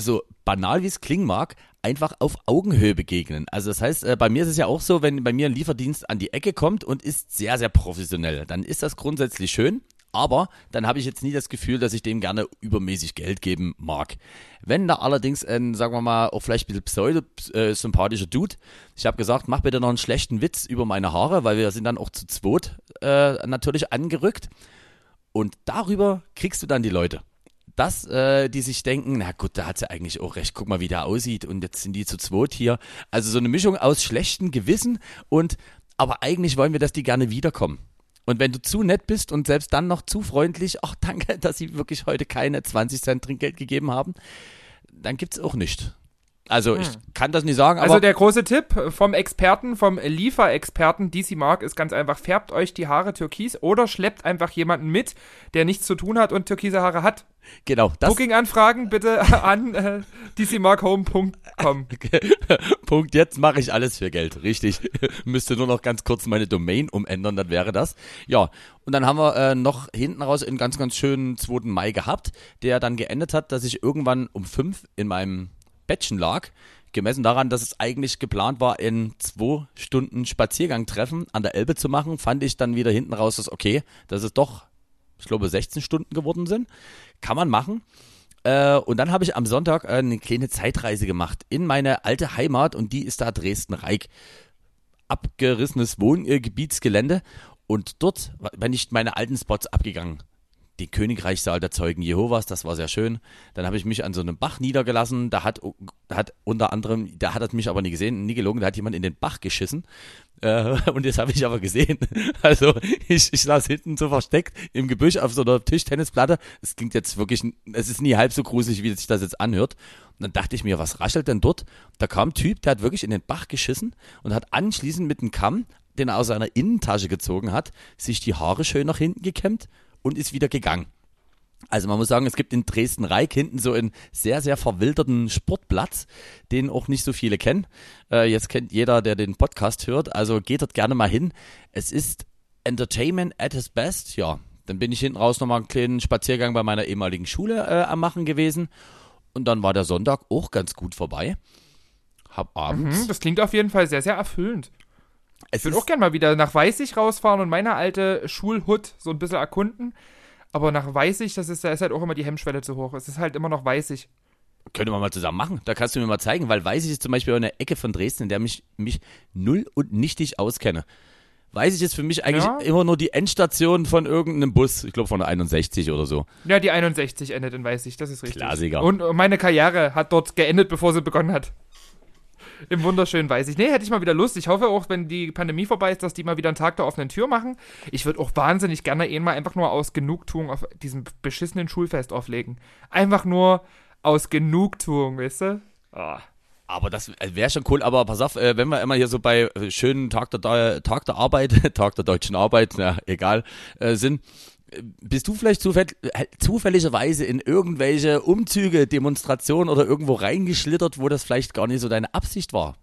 So banal wie es klingen mag, einfach auf Augenhöhe begegnen. Also das heißt, äh, bei mir ist es ja auch so, wenn bei mir ein Lieferdienst an die Ecke kommt und ist sehr, sehr professionell, dann ist das grundsätzlich schön. Aber dann habe ich jetzt nie das Gefühl, dass ich dem gerne übermäßig Geld geben mag. Wenn da allerdings ein, sagen wir mal, auch vielleicht ein bisschen pseudo-sympathischer Dude, ich habe gesagt, mach bitte noch einen schlechten Witz über meine Haare, weil wir sind dann auch zu zweit äh, natürlich angerückt. Und darüber kriegst du dann die Leute. Dass äh, die sich denken, na gut, da hat sie eigentlich auch recht, guck mal, wie der aussieht und jetzt sind die zu zweit hier. Also so eine Mischung aus schlechtem Gewissen und aber eigentlich wollen wir, dass die gerne wiederkommen. Und wenn du zu nett bist und selbst dann noch zu freundlich, ach danke, dass sie wirklich heute keine 20 Cent Trinkgeld gegeben haben, dann gibt's auch nicht. Also ich kann das nicht sagen, Hm. Also der große Tipp vom Experten, vom Lieferexperten DC Mark ist ganz einfach, färbt euch die Haare türkis oder schleppt einfach jemanden mit, der nichts zu tun hat und türkise Haare hat. Genau, das Booking-Anfragen bitte an äh, dcmarkhome.com. Punkt, jetzt mache ich alles für Geld, richtig. Müsste nur noch ganz kurz meine Domain umändern, dann wäre das. Ja, und dann haben wir äh, noch hinten raus einen ganz, ganz schönen 2. Mai gehabt, der dann geendet hat, dass ich irgendwann um 5 in meinem Bettchen lag, gemessen daran, dass es eigentlich geplant war, in zwei Stunden Spaziergang-Treffen an der Elbe zu machen, fand ich dann wieder hinten raus, dass okay, dass es doch, ich glaube, 16 Stunden geworden sind. Kann man machen. Äh, und dann habe ich am Sonntag äh, eine kleine Zeitreise gemacht in meine alte Heimat und die ist da Dresden-Reik. Abgerissenes Wohngebietsgelände und dort bin ich meine alten Spots abgegangen. Den Königreichssaal der Zeugen Jehovas, das war sehr schön. Dann habe ich mich an so einem Bach niedergelassen. Da hat, hat unter anderem, da hat er mich aber nie gesehen, nie gelogen, da hat jemand in den Bach geschissen. Äh, und das habe ich aber gesehen. Also ich, ich saß hinten so versteckt im Gebüsch auf so einer Tischtennisplatte. Es klingt jetzt wirklich, es ist nie halb so gruselig, wie sich das jetzt anhört. Und dann dachte ich mir, was raschelt denn dort? Da kam ein Typ, der hat wirklich in den Bach geschissen und hat anschließend mit einem Kamm, den er aus seiner Innentasche gezogen hat, sich die Haare schön nach hinten gekämmt und ist wieder gegangen. Also man muss sagen, es gibt in Dresden-Reik hinten so einen sehr, sehr verwilderten Sportplatz, den auch nicht so viele kennen. Äh, jetzt kennt jeder, der den Podcast hört, also geht dort gerne mal hin. Es ist Entertainment at its best, ja. Dann bin ich hinten raus nochmal einen kleinen Spaziergang bei meiner ehemaligen Schule äh, am machen gewesen. Und dann war der Sonntag auch ganz gut vorbei. Hab abends. Hm, das klingt auf jeden Fall sehr, sehr erfüllend. Ich würde auch gerne mal wieder nach Weißig rausfahren und meine alte Schulhut so ein bisschen erkunden. Aber nach Weißig, das ist, da ist halt auch immer die Hemmschwelle zu hoch. Es ist halt immer noch Weißig. Können wir mal zusammen machen. Da kannst du mir mal zeigen, weil Weißig ist zum Beispiel eine Ecke von Dresden, in der mich, mich null und nichtig auskenne. Weißig ist für mich eigentlich Ja. immer nur die Endstation von irgendeinem Bus. Ich glaube von der 61 oder so. Ja, die 61 endet in Weißig, das ist richtig. Klassiker. Und meine Karriere hat dort geendet, bevor sie begonnen hat. Im wunderschönen Weißig. Nee, hätte ich mal wieder Lust. Ich hoffe auch, wenn die Pandemie vorbei ist, dass die mal wieder einen Tag der offenen Tür machen. Ich würde auch wahnsinnig gerne eh mal einfach nur aus Genugtuung auf diesem beschissenen Schulfest auflegen. Einfach nur aus Genugtuung, weißt du? Ah. Aber das wäre schon cool. Aber pass auf, äh, wenn wir immer hier so bei äh, schönen Tag der, Tag der Arbeit, Tag der deutschen Arbeit, na, egal, äh, sind, bist du vielleicht zufäll äh, zufälligerweise in irgendwelche Umzüge, Demonstrationen oder irgendwo reingeschlittert, wo das vielleicht gar nicht so deine Absicht war?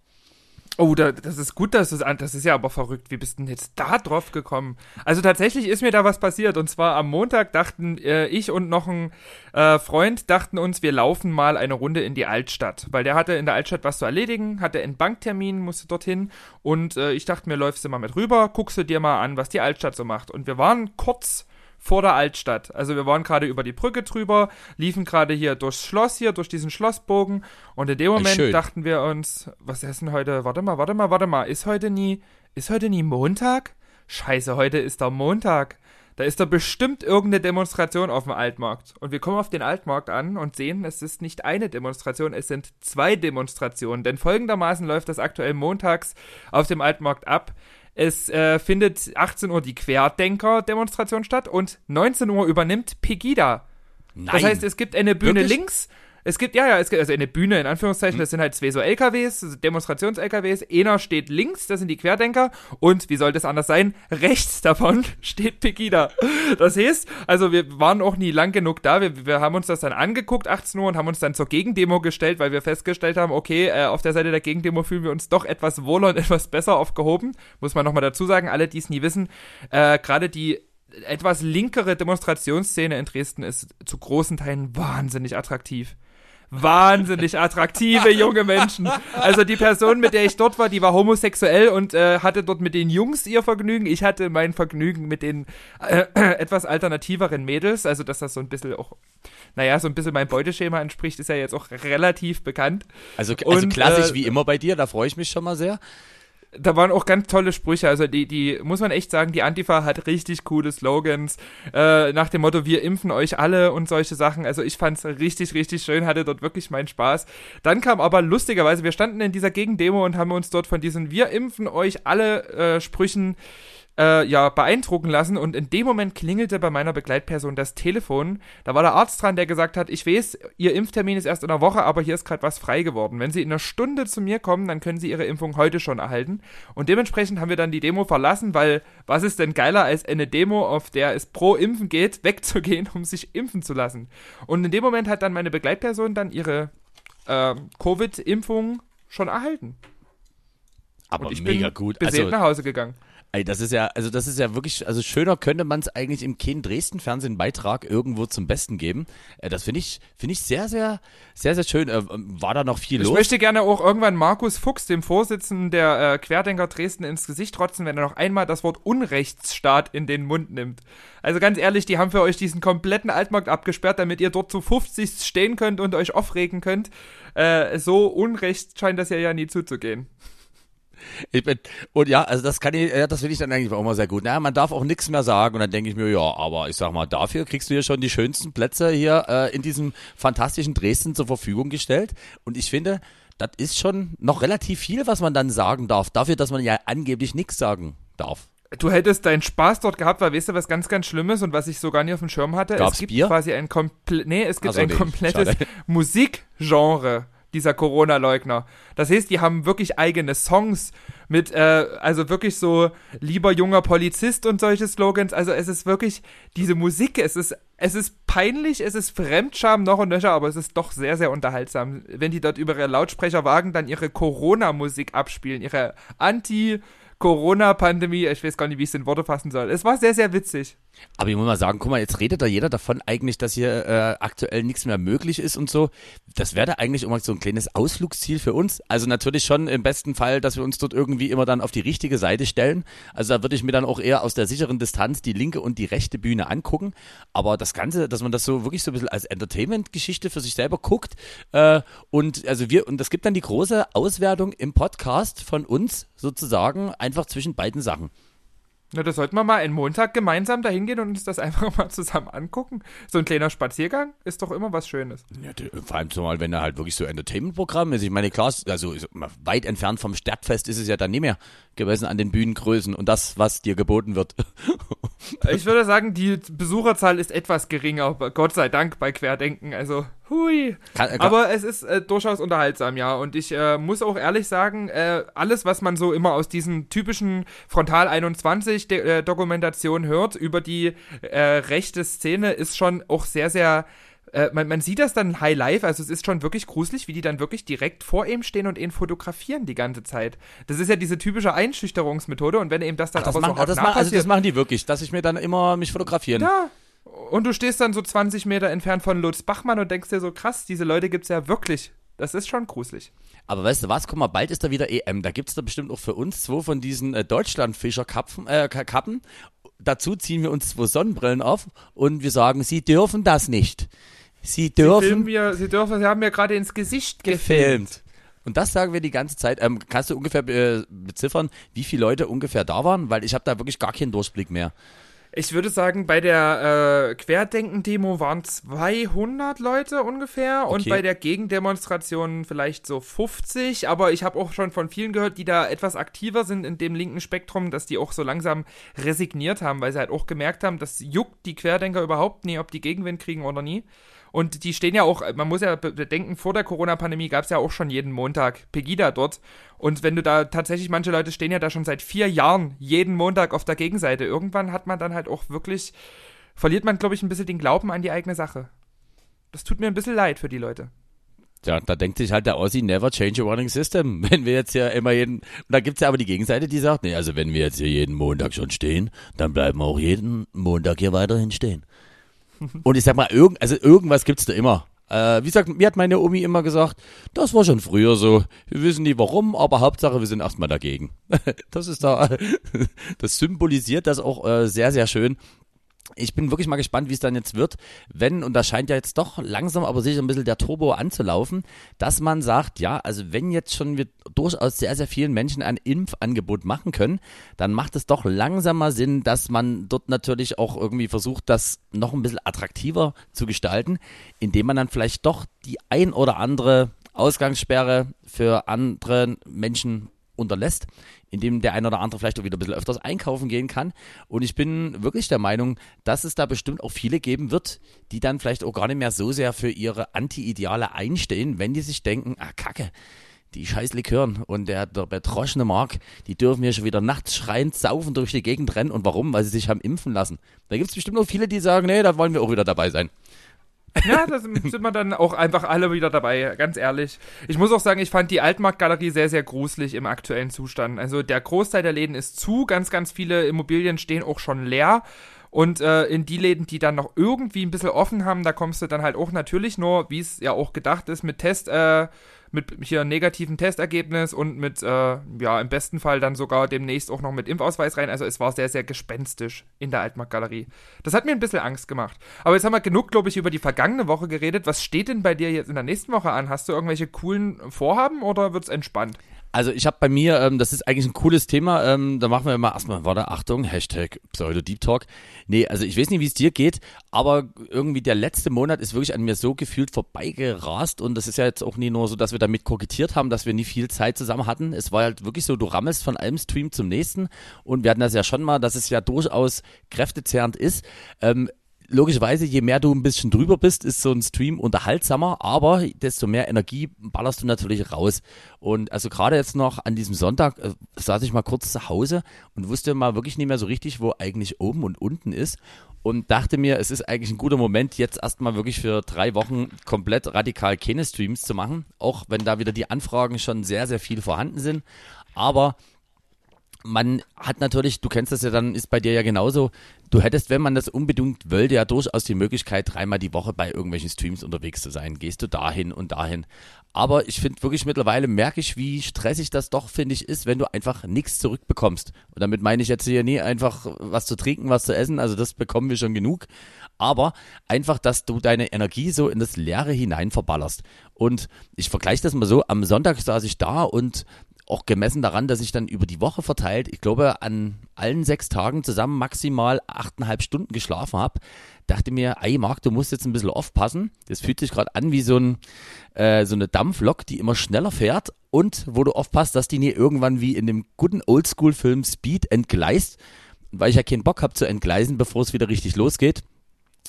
Oh, da, das ist gut, dass es an. Das ist ja aber verrückt. Wie bist du denn jetzt da drauf gekommen? Also tatsächlich ist mir da was passiert. Und zwar am Montag dachten äh, ich und noch ein äh, Freund dachten uns, wir laufen mal eine Runde in die Altstadt. Weil der hatte in der Altstadt was zu erledigen, hatte einen Banktermin, musste dorthin. Und äh, ich dachte mir, läufst du mal mit rüber, guckst du dir mal an, was die Altstadt so macht. Und wir waren kurz vor der Altstadt. Also wir waren gerade über die Brücke drüber, liefen gerade hier durchs Schloss hier, durch diesen Schlossbogen und in dem Moment schön. dachten wir uns, was ist denn heute? Warte mal, warte mal, warte mal, ist heute nie, ist heute nie Montag? Scheiße, heute ist der Montag. Da ist da bestimmt irgendeine Demonstration auf dem Altmarkt. Und wir kommen auf den Altmarkt an und sehen, es ist nicht eine Demonstration, es sind zwei Demonstrationen. Denn folgendermaßen läuft das aktuell montags auf dem Altmarkt ab. Es äh, findet 18 Uhr die Querdenker-Demonstration statt und 19 Uhr übernimmt Pegida. Nein. Das heißt, es gibt eine Bühne Wirklich? links. Es gibt, ja, ja, es gibt also eine Bühne in Anführungszeichen, das sind halt zwei so LKWs, also Demonstrations-LKWs. Einer steht links, das sind die Querdenker. Und, wie sollte es anders sein, rechts davon steht Pegida. Das heißt, also wir waren auch nie lang genug da. Wir, wir haben uns das dann angeguckt, 18 Uhr, und haben uns dann zur Gegendemo gestellt, weil wir festgestellt haben, okay, äh, auf der Seite der Gegendemo fühlen wir uns doch etwas wohler und etwas besser aufgehoben. Muss man nochmal dazu sagen, alle, die es nie wissen, äh, gerade die etwas linkere Demonstrationsszene in Dresden ist zu großen Teilen wahnsinnig attraktiv. Wahnsinnig attraktive junge Menschen. Also die Person, mit der ich dort war, die war homosexuell und äh, hatte dort mit den Jungs ihr Vergnügen. Ich hatte mein Vergnügen mit den äh, etwas alternativeren Mädels. Also dass das so ein bisschen auch, naja, so ein bisschen mein Beuteschema entspricht, ist ja jetzt auch relativ bekannt. Also, also Und, klassisch äh, wie immer bei dir, da freue ich mich schon mal sehr. Da waren auch ganz tolle Sprüche. Also die, die, muss man echt sagen, die Antifa hat richtig coole Slogans. Äh, nach dem Motto, wir impfen euch alle und solche Sachen. Also ich fand's richtig, richtig schön, hatte dort wirklich meinen Spaß. Dann kam aber lustigerweise, wir standen in dieser Gegendemo und haben uns dort von diesen Wir impfen euch alle äh, Sprüchen äh, ja, beeindrucken lassen und in dem Moment klingelte bei meiner Begleitperson das Telefon. Da war der Arzt dran, der gesagt hat, ich weiß, Ihr Impftermin ist erst in einer Woche, aber hier ist gerade was frei geworden. Wenn Sie in einer Stunde zu mir kommen, dann können Sie Ihre Impfung heute schon erhalten. Und dementsprechend haben wir dann die Demo verlassen, weil was ist denn geiler als eine Demo, auf der es pro Impfen geht, wegzugehen, um sich impfen zu lassen. Und in dem Moment hat dann meine Begleitperson dann ihre äh, Covid-Impfung schon erhalten. Aber mega gut. beseelt Also, nach Hause gegangen. Ey, das ist ja, also das ist ja wirklich, also schöner könnte man es eigentlich im Ken Dresden Fernsehen Beitrag irgendwo zum Besten geben. Äh, das finde ich, finde ich sehr, sehr, sehr, sehr schön. Äh, war da noch viel Ich los? möchte gerne auch irgendwann Markus Fuchs, dem Vorsitzenden der äh, Querdenker Dresden, ins Gesicht trotzen, wenn er noch einmal das Wort Unrechtsstaat in den Mund nimmt. Also ganz ehrlich, die haben für euch diesen kompletten Altmarkt abgesperrt, damit ihr dort zu 50 stehen könnt und euch aufregen könnt. Äh, so unrecht scheint das ja ja nie zuzugehen. Ich bin, und ja, also das kann ich, ja, das finde ich dann eigentlich auch immer sehr gut. Naja, man darf auch nichts mehr sagen und dann denke ich mir, ja, aber ich sag mal, dafür kriegst du ja schon die schönsten Plätze hier äh, in diesem fantastischen Dresden zur Verfügung gestellt. Und ich finde, das ist schon noch relativ viel, was man dann sagen darf, dafür, dass man ja angeblich nichts sagen darf. Du hättest deinen Spaß dort gehabt, weil weißt du, was ganz, ganz Schlimmes und was ich so gar nicht auf dem Schirm hatte? Gab's es gibt Bier? quasi ein komplett, nee, es gibt Ach so, ein nee, komplettes. Musikgenre dieser Corona-Leugner. Das heißt, die haben wirklich eigene Songs mit, äh, also wirklich so lieber junger Polizist und solche Slogans. Also es ist wirklich diese Musik, es ist, es ist peinlich, es ist Fremdscham noch und nöcher, aber es ist doch sehr, sehr unterhaltsam. Wenn die dort über ihre Lautsprecherwagen dann ihre Corona-Musik abspielen, ihre Anti- Corona-Pandemie, ich weiß gar nicht, wie ich es in Worte fassen soll. Es war sehr, sehr witzig. Aber ich muss mal sagen, guck mal, jetzt redet da jeder davon eigentlich, dass hier äh, aktuell nichts mehr möglich ist und so. Das wäre da eigentlich immer so ein kleines Ausflugsziel für uns. Also natürlich schon im besten Fall, dass wir uns dort irgendwie immer dann auf die richtige Seite stellen. Also da würde ich mir dann auch eher aus der sicheren Distanz die linke und die rechte Bühne angucken. Aber das Ganze, dass man das so wirklich so ein bisschen als Entertainment-Geschichte für sich selber guckt. Äh, und also wir, und es gibt dann die große Auswertung im Podcast von uns sozusagen einfach zwischen beiden Sachen. Na, da sollten wir mal einen Montag gemeinsam dahin gehen und uns das einfach mal zusammen angucken. So ein kleiner Spaziergang ist doch immer was Schönes. Ja, vor allem zumal, wenn er halt wirklich so Entertainment-Programm ist. Ich meine, klar, also weit entfernt vom Stadtfest ist es ja dann nicht mehr gewesen an den Bühnengrößen und das, was dir geboten wird. Ich würde sagen, die Besucherzahl ist etwas geringer, aber Gott sei Dank bei Querdenken. Also, hui. Kann- kann- Aber es ist äh, durchaus unterhaltsam, ja. Und ich äh, muss auch ehrlich sagen, äh, alles, was man so immer aus diesen typischen Frontal 21 De äh, Dokumentationen hört über die äh, rechte Szene, ist schon auch sehr, sehr. Äh, man, man sieht das dann high live, also es ist schon wirklich gruselig, wie die dann wirklich direkt vor ihm stehen und ihn fotografieren die ganze Zeit. Das ist ja diese typische Einschüchterungsmethode und wenn ihm das dann das, aber machen, so das, machen, also das machen die wirklich, dass ich mir dann immer mich fotografieren. ja. Und du stehst dann so 20 Meter entfernt von Lutz Bachmann und denkst dir so, krass, diese Leute gibt's ja wirklich. Das ist schon gruselig. Aber weißt du was, guck mal, bald ist da wieder EM. Da gibt's da bestimmt auch für uns zwei von diesen äh, Deutschlandfischer-Kappen. Äh, Ka- Kappen. Dazu ziehen wir uns zwei Sonnenbrillen auf und wir sagen, sie dürfen das nicht. Sie Sie, dürfen filmen mir, sie dürfen, sie haben mir gerade ins Gesicht gefilmt. gefilmt. Und das sagen wir die ganze Zeit. Ähm, kannst du ungefähr äh, beziffern, wie viele Leute ungefähr da waren? Weil ich habe da wirklich gar keinen Durchblick mehr. Ich würde sagen, bei der äh, Querdenken-Demo waren 200 Leute ungefähr und Okay. bei der Gegendemonstration vielleicht so 50. Aber ich habe auch schon von vielen gehört, die da etwas aktiver sind in dem linken Spektrum, dass die auch so langsam resigniert haben, weil sie halt auch gemerkt haben, das juckt die Querdenker überhaupt nie, ob die Gegenwind kriegen oder nie. Und die stehen ja auch, man muss ja be- bedenken, vor der Corona-Pandemie gab es ja auch schon jeden Montag Pegida dort. Und wenn du da tatsächlich, manche Leute stehen ja da schon seit vier Jahren jeden Montag auf der Gegenseite. Irgendwann hat man dann halt auch wirklich, verliert man, glaube ich, ein bisschen den Glauben an die eigene Sache. Das tut mir ein bisschen leid für die Leute. Ja, da denkt sich halt der Aussie, never change a running system. Wenn wir jetzt ja immer jeden, da gibt's ja aber die Gegenseite, die sagt, nee, also wenn wir jetzt hier jeden Montag schon stehen, dann bleiben wir auch jeden Montag hier weiterhin stehen. Und ich sag mal, irgend, also irgendwas gibt's da immer. Äh, wie sagt, mir hat meine Omi immer gesagt, das war schon früher so. Wir wissen nie warum, aber Hauptsache, wir sind erstmal dagegen. Das ist da, das symbolisiert das auch äh, sehr, sehr schön. Ich bin wirklich mal gespannt, wie es dann jetzt wird, wenn, und da scheint ja jetzt doch langsam aber sicher ein bisschen der Turbo anzulaufen, dass man sagt, ja, also wenn jetzt schon wir durchaus sehr, sehr vielen Menschen ein Impfangebot machen können, dann macht es doch langsamer Sinn, dass man dort natürlich auch irgendwie versucht, das noch ein bisschen attraktiver zu gestalten, indem man dann vielleicht doch die ein oder andere Ausgangssperre für andere Menschen unterlässt, in dem der ein oder andere vielleicht auch wieder ein bisschen öfters einkaufen gehen kann. Und ich bin wirklich der Meinung, dass es da bestimmt auch viele geben wird, die dann vielleicht auch gar nicht mehr so sehr für ihre Anti-Ideale einstehen, wenn die sich denken, ah, kacke, die scheiß Likören und der, der betroschene Mark, die dürfen hier schon wieder nachts schreiend saufen durch die Gegend rennen. Und warum? Weil sie sich haben impfen lassen. Da gibt es bestimmt noch viele, die sagen, nee, da wollen wir auch wieder dabei sein. Ja, da sind wir dann auch einfach alle wieder dabei, ganz ehrlich. Ich muss auch sagen, ich fand die Altmarktgalerie sehr, sehr gruselig im aktuellen Zustand. Also der Großteil der Läden ist zu, ganz, ganz viele Immobilien stehen auch schon leer. Und äh, in die Läden, die dann noch irgendwie ein bisschen offen haben, da kommst du dann halt auch natürlich nur, wie es ja auch gedacht ist, mit Test, äh, mit hier negativen Testergebnis und mit, äh, ja, im besten Fall dann sogar demnächst auch noch mit Impfausweis rein. Also es war sehr, sehr gespenstisch in der Altmarktgalerie. Das hat mir ein bisschen Angst gemacht. Aber jetzt haben wir genug, glaube ich, über die vergangene Woche geredet. Was steht denn bei dir jetzt in der nächsten Woche an? Hast du irgendwelche coolen Vorhaben oder wird es entspannt? Also ich habe bei mir, ähm, das ist eigentlich ein cooles Thema, ähm, da machen wir immer erstmal, warte, Achtung, Hashtag Pseudo Deep Talk. Nee, also ich weiß nicht, wie es dir geht, aber irgendwie der letzte Monat ist wirklich an mir so gefühlt vorbeigerast und das ist ja jetzt auch nie nur so, dass wir damit kokettiert haben, dass wir nie viel Zeit zusammen hatten. Es war halt wirklich so, du rammelst von einem Stream zum nächsten und wir hatten das ja schon mal, dass es ja durchaus kräftezehrend ist. Ähm, logischerweise, je mehr du ein bisschen drüber bist, ist so ein Stream unterhaltsamer, aber desto mehr Energie ballerst du natürlich raus. Und also gerade jetzt noch an diesem Sonntag äh, saß ich mal kurz zu Hause und wusste mal wirklich nicht mehr so richtig, wo eigentlich oben und unten ist. Und dachte mir, es ist eigentlich ein guter Moment, jetzt erstmal wirklich für drei Wochen komplett radikal keine Streams zu machen. Auch wenn da wieder die Anfragen schon sehr, sehr viel vorhanden sind. Aber man hat natürlich, du kennst das ja dann, ist bei dir ja genauso, du hättest, wenn man das unbedingt wollte, ja durchaus die Möglichkeit, dreimal die Woche bei irgendwelchen Streams unterwegs zu sein. Gehst du dahin und dahin. Aber ich finde wirklich mittlerweile merke ich, wie stressig das doch, finde ich, ist, wenn du einfach nichts zurückbekommst. Und damit meine ich jetzt hier nie einfach was zu trinken, was zu essen, also das bekommen wir schon genug. Aber einfach, dass du deine Energie so in das Leere hinein verballerst. Und ich vergleiche das mal so, am Sonntag saß ich da und auch gemessen daran, dass ich dann über die Woche verteilt, ich glaube, an allen sechs Tagen zusammen maximal achteinhalb Stunden geschlafen habe, dachte mir, ey Marc, du musst jetzt ein bisschen aufpassen. Das fühlt sich gerade an wie so, ein, äh, so eine Dampflok, die immer schneller fährt und wo du aufpasst, dass die nie irgendwann wie in dem guten Oldschool-Film Speed entgleist. Weil ich ja keinen Bock habe zu entgleisen, bevor es wieder richtig losgeht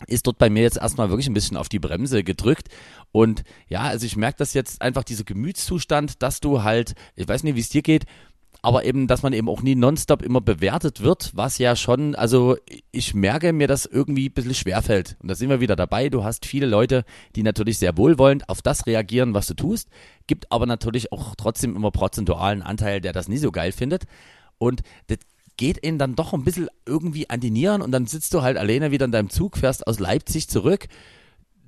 ist dort bei mir jetzt erstmal wirklich ein bisschen auf die Bremse gedrückt. Und ja, also ich merke das jetzt einfach, dieser Gemütszustand, dass du halt, ich weiß nicht, wie es dir geht, aber eben, dass man eben auch nie nonstop immer bewertet wird, was ja schon, also ich merke mir das irgendwie ein bisschen schwerfällt. Und da sind wir wieder dabei. Du hast viele Leute, die natürlich sehr wohlwollend auf das reagieren, was du tust, gibt aber natürlich auch trotzdem immer prozentualen Anteil, der das nie so geil findet. Und das geht ihnen dann doch ein bisschen irgendwie an die Nieren und dann sitzt du halt alleine wieder in deinem Zug, fährst aus Leipzig zurück,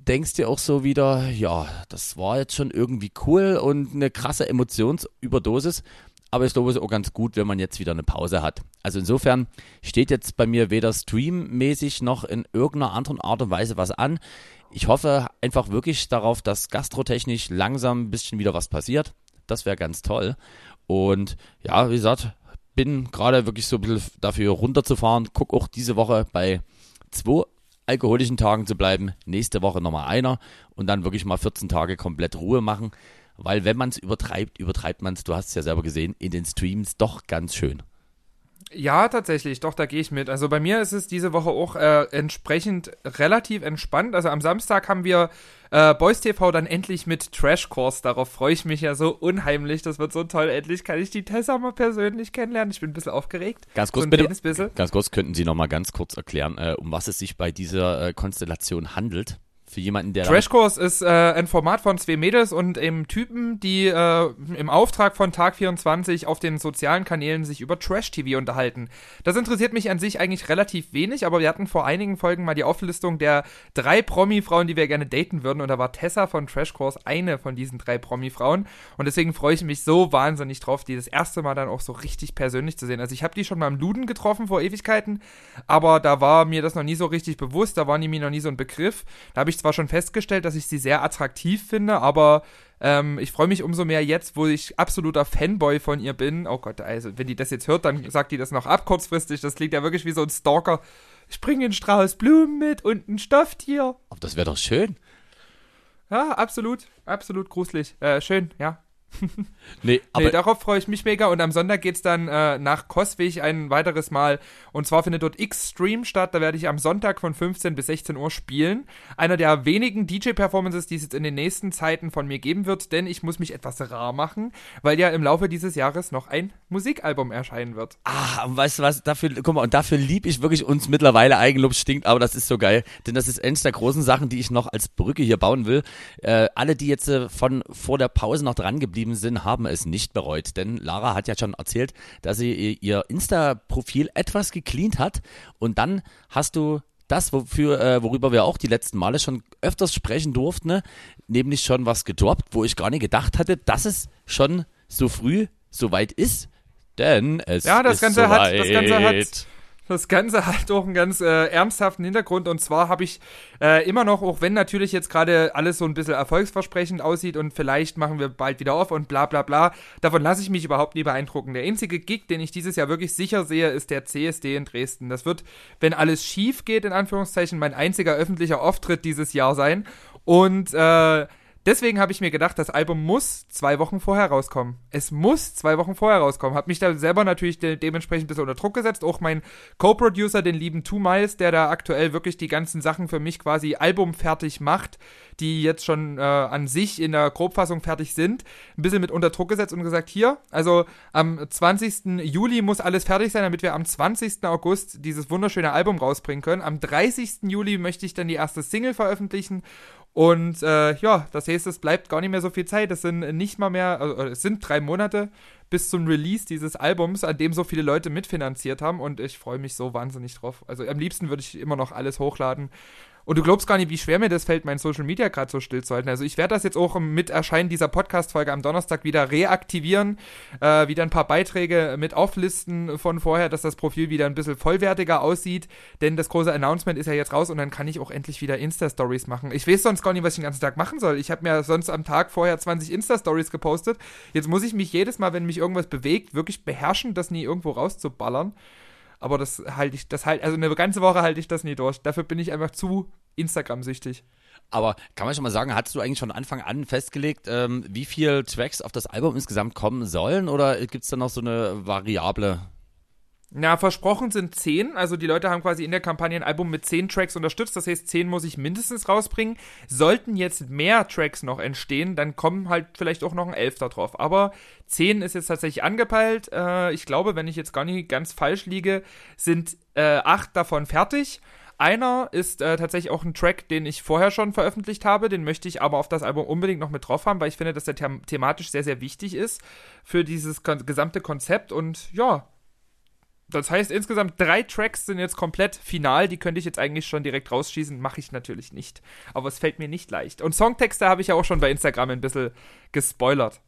denkst dir auch so wieder, ja, das war jetzt schon irgendwie cool und eine krasse Emotionsüberdosis. Aber ich glaube, es ist auch ganz gut, wenn man jetzt wieder eine Pause hat. Also insofern steht jetzt bei mir weder streammäßig noch in irgendeiner anderen Art und Weise was an. Ich hoffe einfach wirklich darauf, dass gastrotechnisch langsam ein bisschen wieder was passiert. Das wäre ganz toll. Und ja, wie gesagt, bin gerade wirklich so ein bisschen dafür runterzufahren. Guck auch diese Woche bei zwei alkoholischen Tagen zu bleiben. Nächste Woche nochmal einer und dann wirklich mal 14 Tage komplett Ruhe machen. Weil wenn man es übertreibt, übertreibt man es, du hast es ja selber gesehen, in den Streams doch ganz schön. Ja, tatsächlich, doch, da gehe ich mit. Also bei mir ist es diese Woche auch äh, entsprechend relativ entspannt. Also am Samstag haben wir äh, Boys TV dann endlich mit Trash Course. Darauf freue ich mich ja so unheimlich. Das wird so toll. Endlich kann ich die Tessa mal persönlich kennenlernen. Ich bin ein bisschen aufgeregt. Ganz kurz, so bitte. Ganz kurz, könnten Sie noch mal ganz kurz erklären, äh, um was es sich bei dieser äh, Konstellation handelt? Für jemanden, der. Trash Course ist äh, ein Format von zwei Mädels und einem Typen, die äh, im Auftrag von Tag 24 auf den sozialen Kanälen sich über Trash-TV unterhalten. Das interessiert mich an sich eigentlich relativ wenig, aber wir hatten vor einigen Folgen mal die Auflistung der drei Promi-Frauen, die wir gerne daten würden. Und da war Tessa von Trash Course eine von diesen drei Promi-Frauen. Und deswegen freue ich mich so wahnsinnig drauf, die das erste Mal dann auch so richtig persönlich zu sehen. Also ich habe die schon mal im Luden getroffen vor Ewigkeiten, aber da war mir das noch nie so richtig bewusst, da war mir noch nie so ein Begriff. Da habe ich zwar schon festgestellt, dass ich sie sehr attraktiv finde, aber ähm, ich freue mich umso mehr jetzt, wo ich absoluter Fanboy von ihr bin. Oh Gott, also wenn die das jetzt hört, dann sagt die das noch ab kurzfristig. Das klingt ja wirklich wie so ein Stalker. Ich bringe einen Strauß Blumen mit und ein Stofftier. Aber das wäre doch schön. Ja, absolut, absolut gruselig. Äh, schön, ja. Nee, aber nee, darauf freue ich mich mega. Und am Sonntag geht's dann äh, nach Coswig ein weiteres Mal. Und zwar findet dort X-Stream statt. Da werde ich am Sonntag von 15 bis 16 Uhr spielen. Einer der wenigen DJ-Performances, die es jetzt in den nächsten Zeiten von mir geben wird, denn ich muss mich etwas rar machen, weil ja im Laufe dieses Jahres noch ein Musikalbum erscheinen wird. Ah, und weißt du was, dafür, guck mal, und dafür lieb ich wirklich uns mittlerweile Eigenlob stinkt, aber das ist so geil, denn das ist eins der großen Sachen, die ich noch als Brücke hier bauen will. Äh, alle, die jetzt äh, von vor der Pause noch dran geblieben sind, haben es nicht bereut, denn Lara hat ja schon erzählt, dass sie ihr- Insta-Profil etwas gecleant hat und dann hast du das, wofür, äh, worüber wir auch die letzten Male schon öfters sprechen durften, ne? nämlich schon was gedroppt, wo ich gar nicht gedacht hatte, dass es schon so früh so weit ist. Denn es Ja, das ist Ganze hat- soweit. das Ganze hat- Das Ganze hat auch einen ganz äh, ernsthaften Hintergrund und zwar habe ich äh, immer noch, auch wenn natürlich jetzt gerade alles so ein bisschen erfolgsversprechend aussieht und vielleicht machen wir bald wieder auf und bla bla bla, davon lasse ich mich überhaupt nie beeindrucken. Der einzige Gig, den ich dieses Jahr wirklich sicher sehe, ist der CSD in Dresden. Das wird, wenn alles schief geht, in Anführungszeichen, mein einziger öffentlicher Auftritt dieses Jahr sein und äh, Deswegen habe ich mir gedacht, das Album muss zwei Wochen vorher rauskommen. Es muss zwei Wochen vorher rauskommen. Hab mich da selber natürlich de dementsprechend ein bisschen unter Druck gesetzt. Auch mein Co-Producer, den lieben Two Miles, der da aktuell wirklich die ganzen Sachen für mich quasi albumfertig macht, die jetzt schon äh, an sich in der Grobfassung fertig sind, ein bisschen mit unter Druck gesetzt und gesagt, hier, also am 20. Juli muss alles fertig sein, damit wir am 20. August dieses wunderschöne Album rausbringen können. Am 30. Juli möchte ich dann die erste Single veröffentlichen und äh, ja, das heißt, es bleibt gar nicht mehr so viel Zeit. Es sind nicht mal mehr, also, es sind drei Monate bis zum Release dieses Albums, an dem so viele Leute mitfinanziert haben. Und ich freue mich so wahnsinnig drauf. Also am liebsten würde ich immer noch alles hochladen. Und du glaubst gar nicht, wie schwer mir das fällt, mein Social Media gerade so still zu halten. Also ich werde das jetzt auch mit Erscheinen dieser Podcast-Folge am Donnerstag wieder reaktivieren, äh, wieder ein paar Beiträge mit auflisten von vorher, dass das Profil wieder ein bisschen vollwertiger aussieht. Denn das große Announcement ist ja jetzt raus und dann kann ich auch endlich wieder Insta-Stories machen. Ich weiß sonst gar nicht, was ich den ganzen Tag machen soll. Ich habe mir sonst am Tag vorher 20 Insta-Stories gepostet. Jetzt muss ich mich jedes Mal, wenn mich irgendwas bewegt, wirklich beherrschen, das nie irgendwo rauszuballern. Aber das halte ich, das halt, also eine ganze Woche halte ich das nie durch. Dafür bin ich einfach zu Instagram-süchtig. Aber kann man schon mal sagen, hattest du eigentlich von Anfang an festgelegt, ähm, wie viele Tracks auf das Album insgesamt kommen sollen? Oder gibt es da noch so eine Variable? Na, versprochen sind 10. Also die Leute haben quasi in der Kampagne ein Album mit 10 Tracks unterstützt. Das heißt, 10 muss ich mindestens rausbringen. Sollten jetzt mehr Tracks noch entstehen, dann kommen halt vielleicht auch noch ein Elfter drauf. Aber 10 ist jetzt tatsächlich angepeilt. Äh, ich glaube, wenn ich jetzt gar nicht ganz falsch liege, sind äh, 8 davon fertig. Einer ist äh, tatsächlich auch ein Track, den ich vorher schon veröffentlicht habe. Den möchte ich aber auf das Album unbedingt noch mit drauf haben, weil ich finde, dass der them thematisch sehr, sehr wichtig ist für dieses kon gesamte Konzept. Und ja, das heißt, insgesamt drei Tracks sind jetzt komplett final. Die könnte ich jetzt eigentlich schon direkt rausschießen. Mache ich natürlich nicht. Aber es fällt mir nicht leicht. Und Songtexte habe ich ja auch schon bei Instagram ein bisschen gespoilert.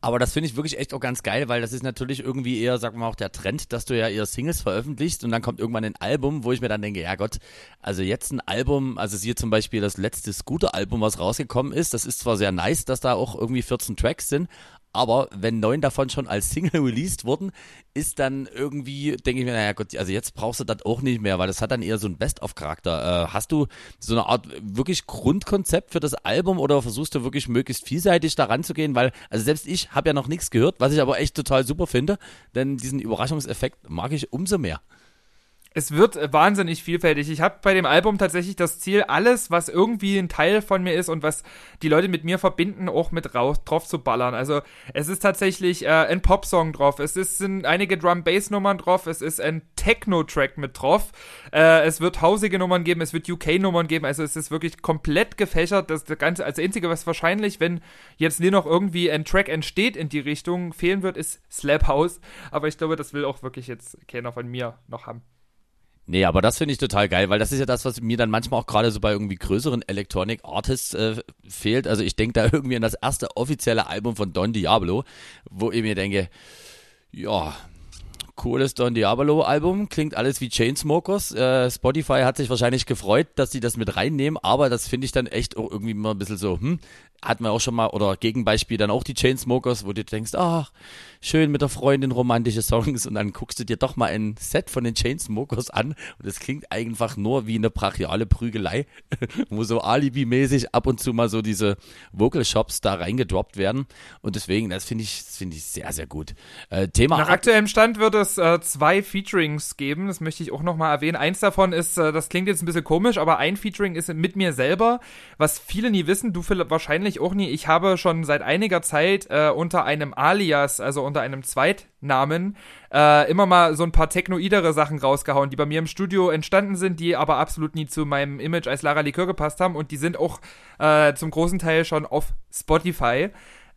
Aber das finde ich wirklich echt auch ganz geil, weil das ist natürlich irgendwie eher, sagen wir mal, auch der Trend, dass du ja eher Singles veröffentlichst und dann kommt irgendwann ein Album, wo ich mir dann denke, ja Gott, also jetzt ein Album, also siehe zum Beispiel das letzte Scooter-Album, was rausgekommen ist, das ist zwar sehr nice, dass da auch irgendwie 14 Tracks sind, aber wenn neun davon schon als Single released wurden, ist dann irgendwie, denke ich mir, naja Gott, also jetzt brauchst du das auch nicht mehr, weil das hat dann eher so einen Best-of-Charakter. Äh, hast du so eine Art wirklich Grundkonzept für das Album oder versuchst du wirklich möglichst vielseitig da ranzugehen? Weil, also selbst ich habe ja noch nichts gehört, was ich aber echt total super finde, denn diesen Überraschungseffekt mag ich umso mehr. Es wird äh, wahnsinnig vielfältig. Ich habe bei dem Album tatsächlich das Ziel, alles, was irgendwie ein Teil von mir ist und was die Leute mit mir verbinden, auch mit raus, drauf zu ballern. Also es ist tatsächlich äh, ein Popsong drauf, es ist, sind einige Drum-Bass-Nummern drauf, es ist ein Techno-Track mit drauf, äh, es wird hausige Nummern geben, es wird UK-Nummern geben, also es ist wirklich komplett gefächert. Das, das Ganze, als Einzige, was wahrscheinlich, wenn jetzt nur noch irgendwie ein Track entsteht in die Richtung, fehlen wird, ist Slap House. Aber ich glaube, das will auch wirklich jetzt keiner von mir noch haben. Nee, aber das finde ich total geil, weil das ist ja das, was mir dann manchmal auch gerade so bei irgendwie größeren Electronic Artists äh, fehlt. Also ich denke da irgendwie an das erste offizielle Album von Don Diablo, wo ich mir denke, ja, cooles Don Diablo Album, klingt alles wie Chainsmokers. Äh, Spotify hat sich wahrscheinlich gefreut, dass sie das mit reinnehmen, aber das finde ich dann echt auch irgendwie mal ein bisschen so, hm, hat man auch schon mal, oder Gegenbeispiel dann auch die Chainsmokers, wo du denkst, ach, schön mit der Freundin romantische Songs und dann guckst du dir doch mal ein Set von den Chainsmokers an und es klingt einfach nur wie eine brachiale Prügelei, wo so Alibi-mäßig ab und zu mal so diese Vocal Shops da reingedroppt werden und deswegen, das finde ich, finde ich sehr, sehr gut. Äh, Thema. Nach aktuellem Stand wird es äh, zwei Featurings geben, das möchte ich auch nochmal erwähnen. Eins davon ist, äh, das klingt jetzt ein bisschen komisch, aber ein Featuring ist mit mir selber, was viele nie wissen, du wahrscheinlich auch nie. Ich habe schon seit einiger Zeit äh, unter einem Alias, also unter einem Zweitnamen äh, immer mal so ein paar technoidere Sachen rausgehauen, die bei mir im Studio entstanden sind, die aber absolut nie zu meinem Image als Lara Likör gepasst haben und die sind auch äh, zum großen Teil schon auf Spotify.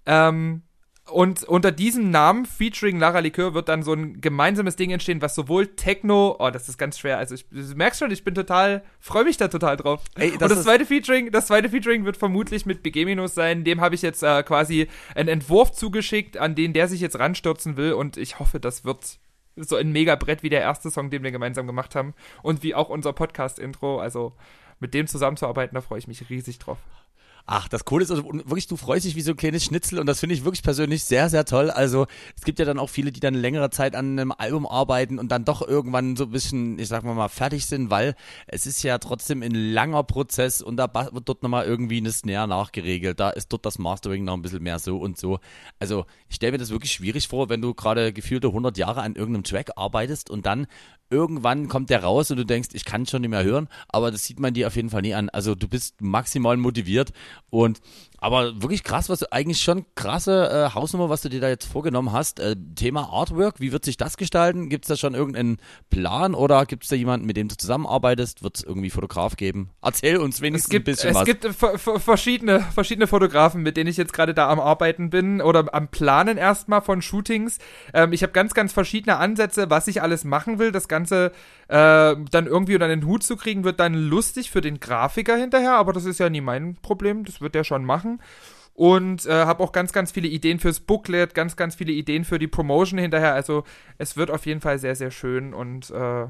Ähm, und unter diesem Namen, featuring Lara Likör, wird dann so ein gemeinsames Ding entstehen, was sowohl Techno, oh, das ist ganz schwer, also ich, du merkst schon, ich bin total, freue mich da total drauf. Ey, das und das zweite Featuring, das zweite Featuring wird vermutlich mit Begeminus sein, dem habe ich jetzt äh, quasi einen Entwurf zugeschickt, an den der sich jetzt ranstürzen will und ich hoffe, das wird so ein Megabrett wie der erste Song, den wir gemeinsam gemacht haben und wie auch unser Podcast-Intro, also mit dem zusammenzuarbeiten, da freue ich mich riesig drauf. Ach, das Coole ist, also wirklich, du freust dich wie so ein kleines Schnitzel und das finde ich wirklich persönlich sehr, sehr toll. Also es gibt ja dann auch viele, die dann längere Zeit an einem Album arbeiten und dann doch irgendwann so ein bisschen, ich sag mal mal, fertig sind, weil es ist ja trotzdem ein langer Prozess und da wird dort nochmal irgendwie eine Snare nachgeregelt. Da ist dort das Mastering noch ein bisschen mehr so und so. Also ich stelle mir das wirklich schwierig vor, wenn du gerade gefühlte 100 Jahre an irgendeinem Track arbeitest und dann irgendwann kommt der raus und du denkst, ich kann schon nicht mehr hören, aber das sieht man dir auf jeden Fall nie an. Also du bist maximal motiviert und aber wirklich krass, was du eigentlich schon krasse äh, Hausnummer, was du dir da jetzt vorgenommen hast. Äh, Thema Artwork, wie wird sich das gestalten? Gibt es da schon irgendeinen Plan oder gibt es da jemanden, mit dem du zusammenarbeitest? Wird es irgendwie Fotograf geben? Erzähl uns wenigstens gibt, ein bisschen es was. Es gibt verschiedene, verschiedene Fotografen, mit denen ich jetzt gerade da am Arbeiten bin oder am Planen erstmal von Shootings. Ähm, ich habe ganz, ganz verschiedene Ansätze, was ich alles machen will. Das Ganze äh, dann irgendwie unter den Hut zu kriegen, wird dann lustig für den Grafiker hinterher, aber das ist ja nie mein Problem. Das wird der schon machen. Und äh, habe auch ganz, ganz viele Ideen fürs Booklet, ganz, ganz viele Ideen für die Promotion hinterher. Also es wird auf jeden Fall sehr, sehr schön und äh,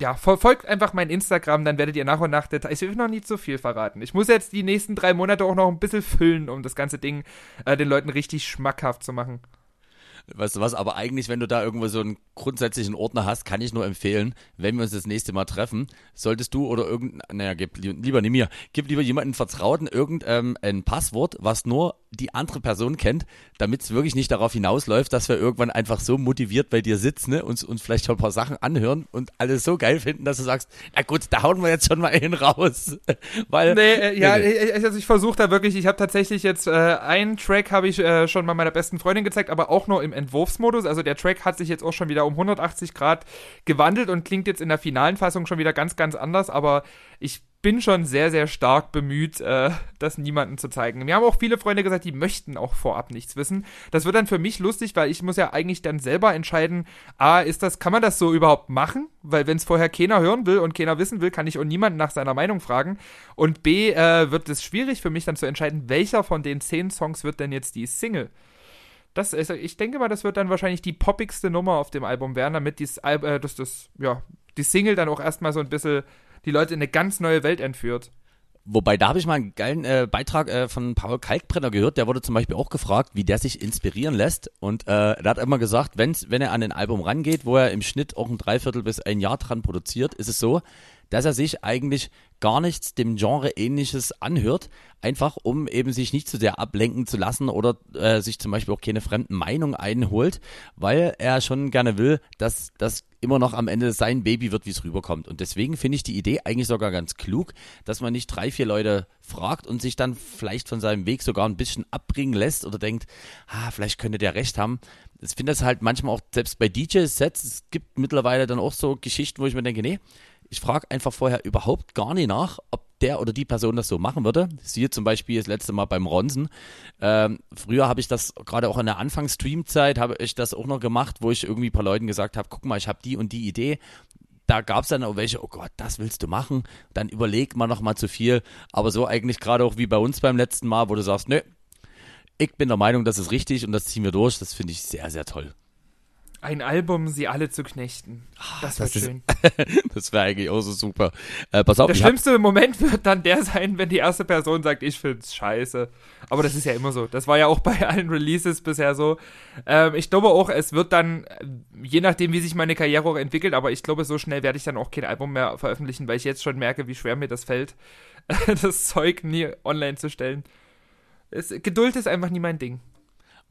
ja, folgt einfach mein Instagram, dann werdet ihr nach und nach Details. Ich will noch nicht so viel verraten. Ich muss jetzt die nächsten drei Monate auch noch ein bisschen füllen, um das ganze Ding äh, den Leuten richtig schmackhaft zu machen. Weißt du was, aber eigentlich, wenn du da irgendwo so einen grundsätzlichen Ordner hast, kann ich nur empfehlen, wenn wir uns das nächste Mal treffen, solltest du oder irgendein, naja, gib lieber nicht mir, gib lieber jemanden Vertrauten irgendein ähm, Passwort, was nur die andere Person kennt, damit es wirklich nicht darauf hinausläuft, dass wir irgendwann einfach so motiviert bei dir sitzen ne, und uns vielleicht schon ein paar Sachen anhören und alles so geil finden, dass du sagst, na gut, da hauen wir jetzt schon mal einen raus. Weil, nee, äh, ja, nee, nee. also ich versuche da wirklich, ich habe tatsächlich jetzt äh, einen Track habe ich äh, schon mal meiner besten Freundin gezeigt, aber auch nur im Entwurfsmodus. Also der Track hat sich jetzt auch schon wieder um 180 Grad gewandelt und klingt jetzt in der finalen Fassung schon wieder ganz, ganz anders, aber ich bin schon sehr, sehr stark bemüht, äh, das niemandem zu zeigen. Mir haben auch viele Freunde gesagt, die möchten auch vorab nichts wissen. Das wird dann für mich lustig, weil ich muss ja eigentlich dann selber entscheiden, A, ist das, kann man das so überhaupt machen? Weil wenn es vorher keiner hören will und keiner wissen will, kann ich auch niemanden nach seiner Meinung fragen. Und B, äh, wird es schwierig für mich dann zu entscheiden, welcher von den zehn Songs wird denn jetzt die Single? Das ist, ich denke mal, das wird dann wahrscheinlich die poppigste Nummer auf dem Album werden, damit dies, äh, das, das, ja, die Single dann auch erstmal so ein bisschen die Leute in eine ganz neue Welt entführt. Wobei, da habe ich mal einen geilen äh, Beitrag äh, von Paul Kalkbrenner gehört, der wurde zum Beispiel auch gefragt, wie der sich inspirieren lässt. Und äh, der hat immer gesagt, wenn's, wenn er an ein Album rangeht, wo er im Schnitt auch ein Dreiviertel bis ein Jahr dran produziert, ist es so, dass er sich eigentlich gar nichts dem Genre ähnliches anhört, einfach um eben sich nicht zu sehr ablenken zu lassen oder äh, sich zum Beispiel auch keine fremden Meinungen einholt, weil er schon gerne will, dass das immer noch am Ende sein Baby wird, wie es rüberkommt. Und deswegen finde ich die Idee eigentlich sogar ganz klug, dass man nicht drei, vier Leute fragt und sich dann vielleicht von seinem Weg sogar ein bisschen abbringen lässt oder denkt, ah, vielleicht könnte der recht haben. Ich finde das halt manchmal auch, selbst bei DJ-Sets, es gibt mittlerweile dann auch so Geschichten, wo ich mir denke, nee, ich frage einfach vorher überhaupt gar nicht nach, ob der oder die Person das so machen würde. Siehe zum Beispiel das letzte Mal beim Ronsen. Ähm, früher habe ich das, gerade auch in der Anfangsstreamzeit, habe ich das auch noch gemacht, wo ich irgendwie ein paar Leuten gesagt habe, guck mal, ich habe die und die Idee. Da gab es dann auch welche, oh Gott, das willst du machen. Dann überleg mal noch mal zu viel. Aber so eigentlich gerade auch wie bei uns beim letzten Mal, wo du sagst, nö, ich bin der Meinung, das ist richtig und das ziehen wir durch. Das finde ich sehr, sehr toll. Ein Album, sie alle zu knechten. Das wird das ist- schön. das wäre eigentlich auch so super. Äh, pass auf, Der ich hab, schlimmste Moment wird dann der sein, wenn die erste Person sagt, ich find's scheiße. Aber das ist ja immer so. Das war ja auch bei allen Releases bisher so. Ähm, ich glaube auch, es wird dann, äh, je nachdem, wie sich meine Karriere auch entwickelt, aber ich glaube, so schnell werde ich dann auch kein Album mehr veröffentlichen, weil ich jetzt schon merke, wie schwer mir das fällt, das Zeug nie online zu stellen. Es, Geduld ist einfach nie mein Ding.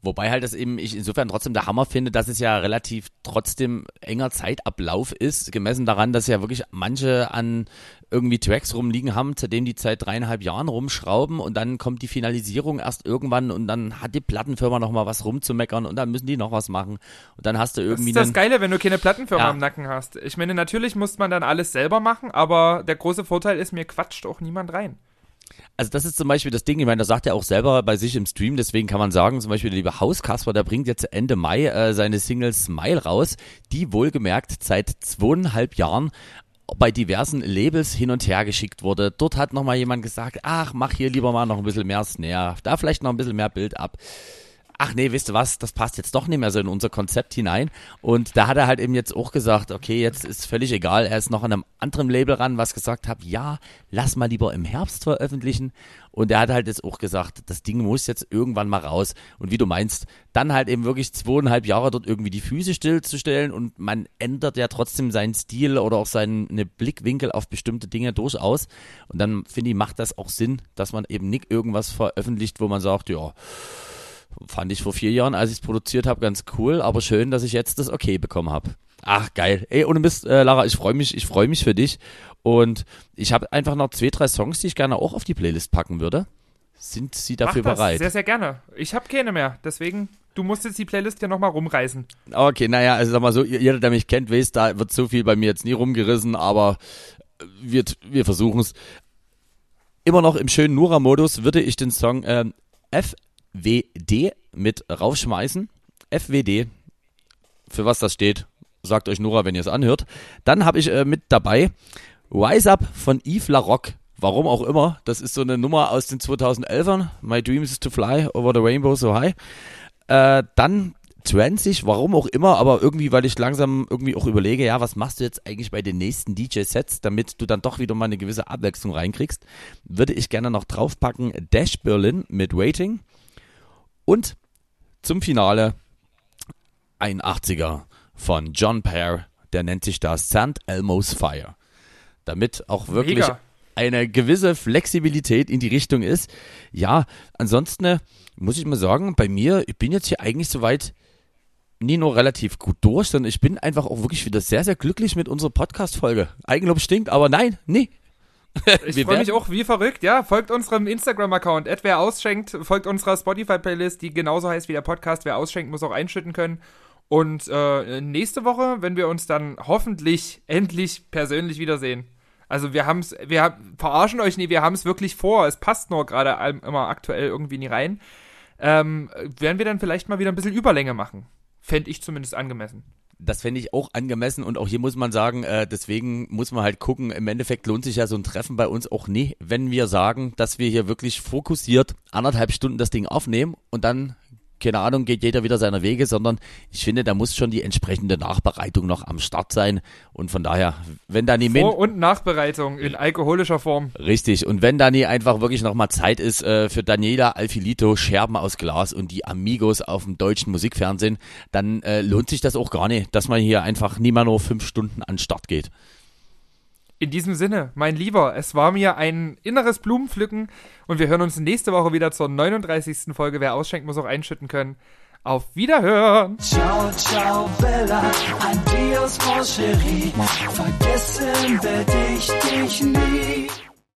Wobei halt das eben ich insofern trotzdem der Hammer finde, dass es ja relativ trotzdem enger Zeitablauf ist, gemessen daran, dass ja wirklich manche an irgendwie Tracks rumliegen haben, zu denen die seit dreieinhalb Jahren rumschrauben und dann kommt die Finalisierung erst irgendwann und dann hat die Plattenfirma noch mal was rumzumeckern und dann müssen die noch was machen und dann hast du Das irgendwie ist das Geile, wenn du keine Plattenfirma Ja. im Nacken hast. Ich meine, natürlich muss man dann alles selber machen, aber der große Vorteil ist, mir quatscht auch niemand rein. Also das ist zum Beispiel das Ding, ich meine, das sagt er auch selber bei sich im Stream, deswegen kann man sagen, zum Beispiel der liebe Hauskasper, der bringt jetzt Ende Mai äh, seine Single Smile raus, die wohlgemerkt seit zweieinhalb Jahren bei diversen Labels hin und her geschickt wurde. Dort hat nochmal jemand gesagt, ach, mach hier lieber mal noch ein bisschen mehr Snare, da vielleicht noch ein bisschen mehr Bild ab. Ach nee, wisst ihr was, das passt jetzt doch nicht mehr so in unser Konzept hinein. Und da hat er halt eben jetzt auch gesagt, okay, jetzt ist völlig egal, er ist noch an einem anderen Label ran, was gesagt hat, ja, lass mal lieber im Herbst veröffentlichen. Und er hat halt jetzt auch gesagt, das Ding muss jetzt irgendwann mal raus. Und wie du meinst, dann halt eben wirklich zweieinhalb Jahre dort irgendwie die Füße stillzustellen und man ändert ja trotzdem seinen Stil oder auch seinen ne Blickwinkel auf bestimmte Dinge durchaus. Und dann finde ich, macht das auch Sinn, dass man eben nicht irgendwas veröffentlicht, wo man sagt, ja, fand ich vor vier Jahren, als ich es produziert habe, ganz cool, aber schön, dass ich jetzt das Okay bekommen habe. Ach, geil. Ey, ohne Mist, äh, Lara, ich freue mich, ich freue mich für dich. Und ich habe einfach noch zwei, drei Songs, die ich gerne auch auf die Playlist packen würde. Sind Sie dafür Mach das bereit? Sehr, sehr gerne. Ich habe keine mehr. Deswegen, du musst jetzt die Playlist ja nochmal rumreißen. Okay, naja, also sag mal so, jeder, der mich kennt, weiß, da wird so viel bei mir jetzt nie rumgerissen, aber wir, wir versuchen es. Immer noch im schönen Nura-Modus würde ich den Song ähm, FWD mit raufschmeißen. FWD, für was das steht, sagt euch Nura, wenn ihr es anhört. Dann habe ich äh, mit dabei Rise Up von Yves LaRock. Warum auch immer, das ist so eine Nummer aus den 2011ern. My Dreams is to Fly Over the Rainbow So High. Äh, dann Transig, warum auch immer, aber irgendwie, weil ich langsam irgendwie auch überlege, ja, was machst du jetzt eigentlich bei den nächsten DJ-Sets, damit du dann doch wieder mal eine gewisse Abwechslung reinkriegst, würde ich gerne noch draufpacken Dash Berlin mit Waiting und zum Finale ein 80er von John Pear, der nennt sich da St. Elmo's Fire. Damit auch wirklich Mega. eine gewisse Flexibilität in die Richtung ist. Ja, ansonsten äh, muss ich mal sagen, bei mir, ich bin jetzt hier eigentlich soweit nie nur relativ gut durch, sondern ich bin einfach auch wirklich wieder sehr, sehr glücklich mit unserer Podcast-Folge. Eigenlob stinkt, aber nein, nee. Ich freue mich auch wie verrückt, ja. Folgt unserem Instagram-Account. Wer ausschenkt, folgt unserer Spotify-Playlist, die genauso heißt wie der Podcast. Wer ausschenkt, muss auch einschütten können. Und äh, nächste Woche, wenn wir uns dann hoffentlich endlich persönlich wiedersehen. Also wir haben's, wir haben, verarschen euch nie, wir haben es wirklich vor. Es passt nur gerade immer aktuell irgendwie nie rein. Ähm, werden wir dann vielleicht mal wieder ein bisschen Überlänge machen. Fände ich zumindest angemessen. Das fände ich auch angemessen und auch hier muss man sagen, äh, deswegen muss man halt gucken, im Endeffekt lohnt sich ja so ein Treffen bei uns auch nie, wenn wir sagen, dass wir hier wirklich fokussiert anderthalb Stunden das Ding aufnehmen und dann, keine Ahnung, geht jeder wieder seiner Wege, sondern ich finde, da muss schon die entsprechende Nachbereitung noch am Start sein und von daher, wenn da nie Vor- und Nachbereitung in alkoholischer Form. Richtig, und wenn da nie einfach wirklich nochmal Zeit ist äh, für Daniela Alfilito, Scherben aus Glas und die Amigos auf dem deutschen Musikfernsehen, dann äh, lohnt sich das auch gar nicht, dass man hier einfach nie mal nur fünf Stunden an den Start geht. In diesem Sinne, mein Lieber, es war mir ein inneres Blumenpflücken und wir hören uns nächste Woche wieder zur 39. Folge. Wer ausschenkt, muss auch einschütten können. Auf Wiederhören! Ciao, ciao, Bella, adios, mon chéri. Vergessen werde ich dich nie.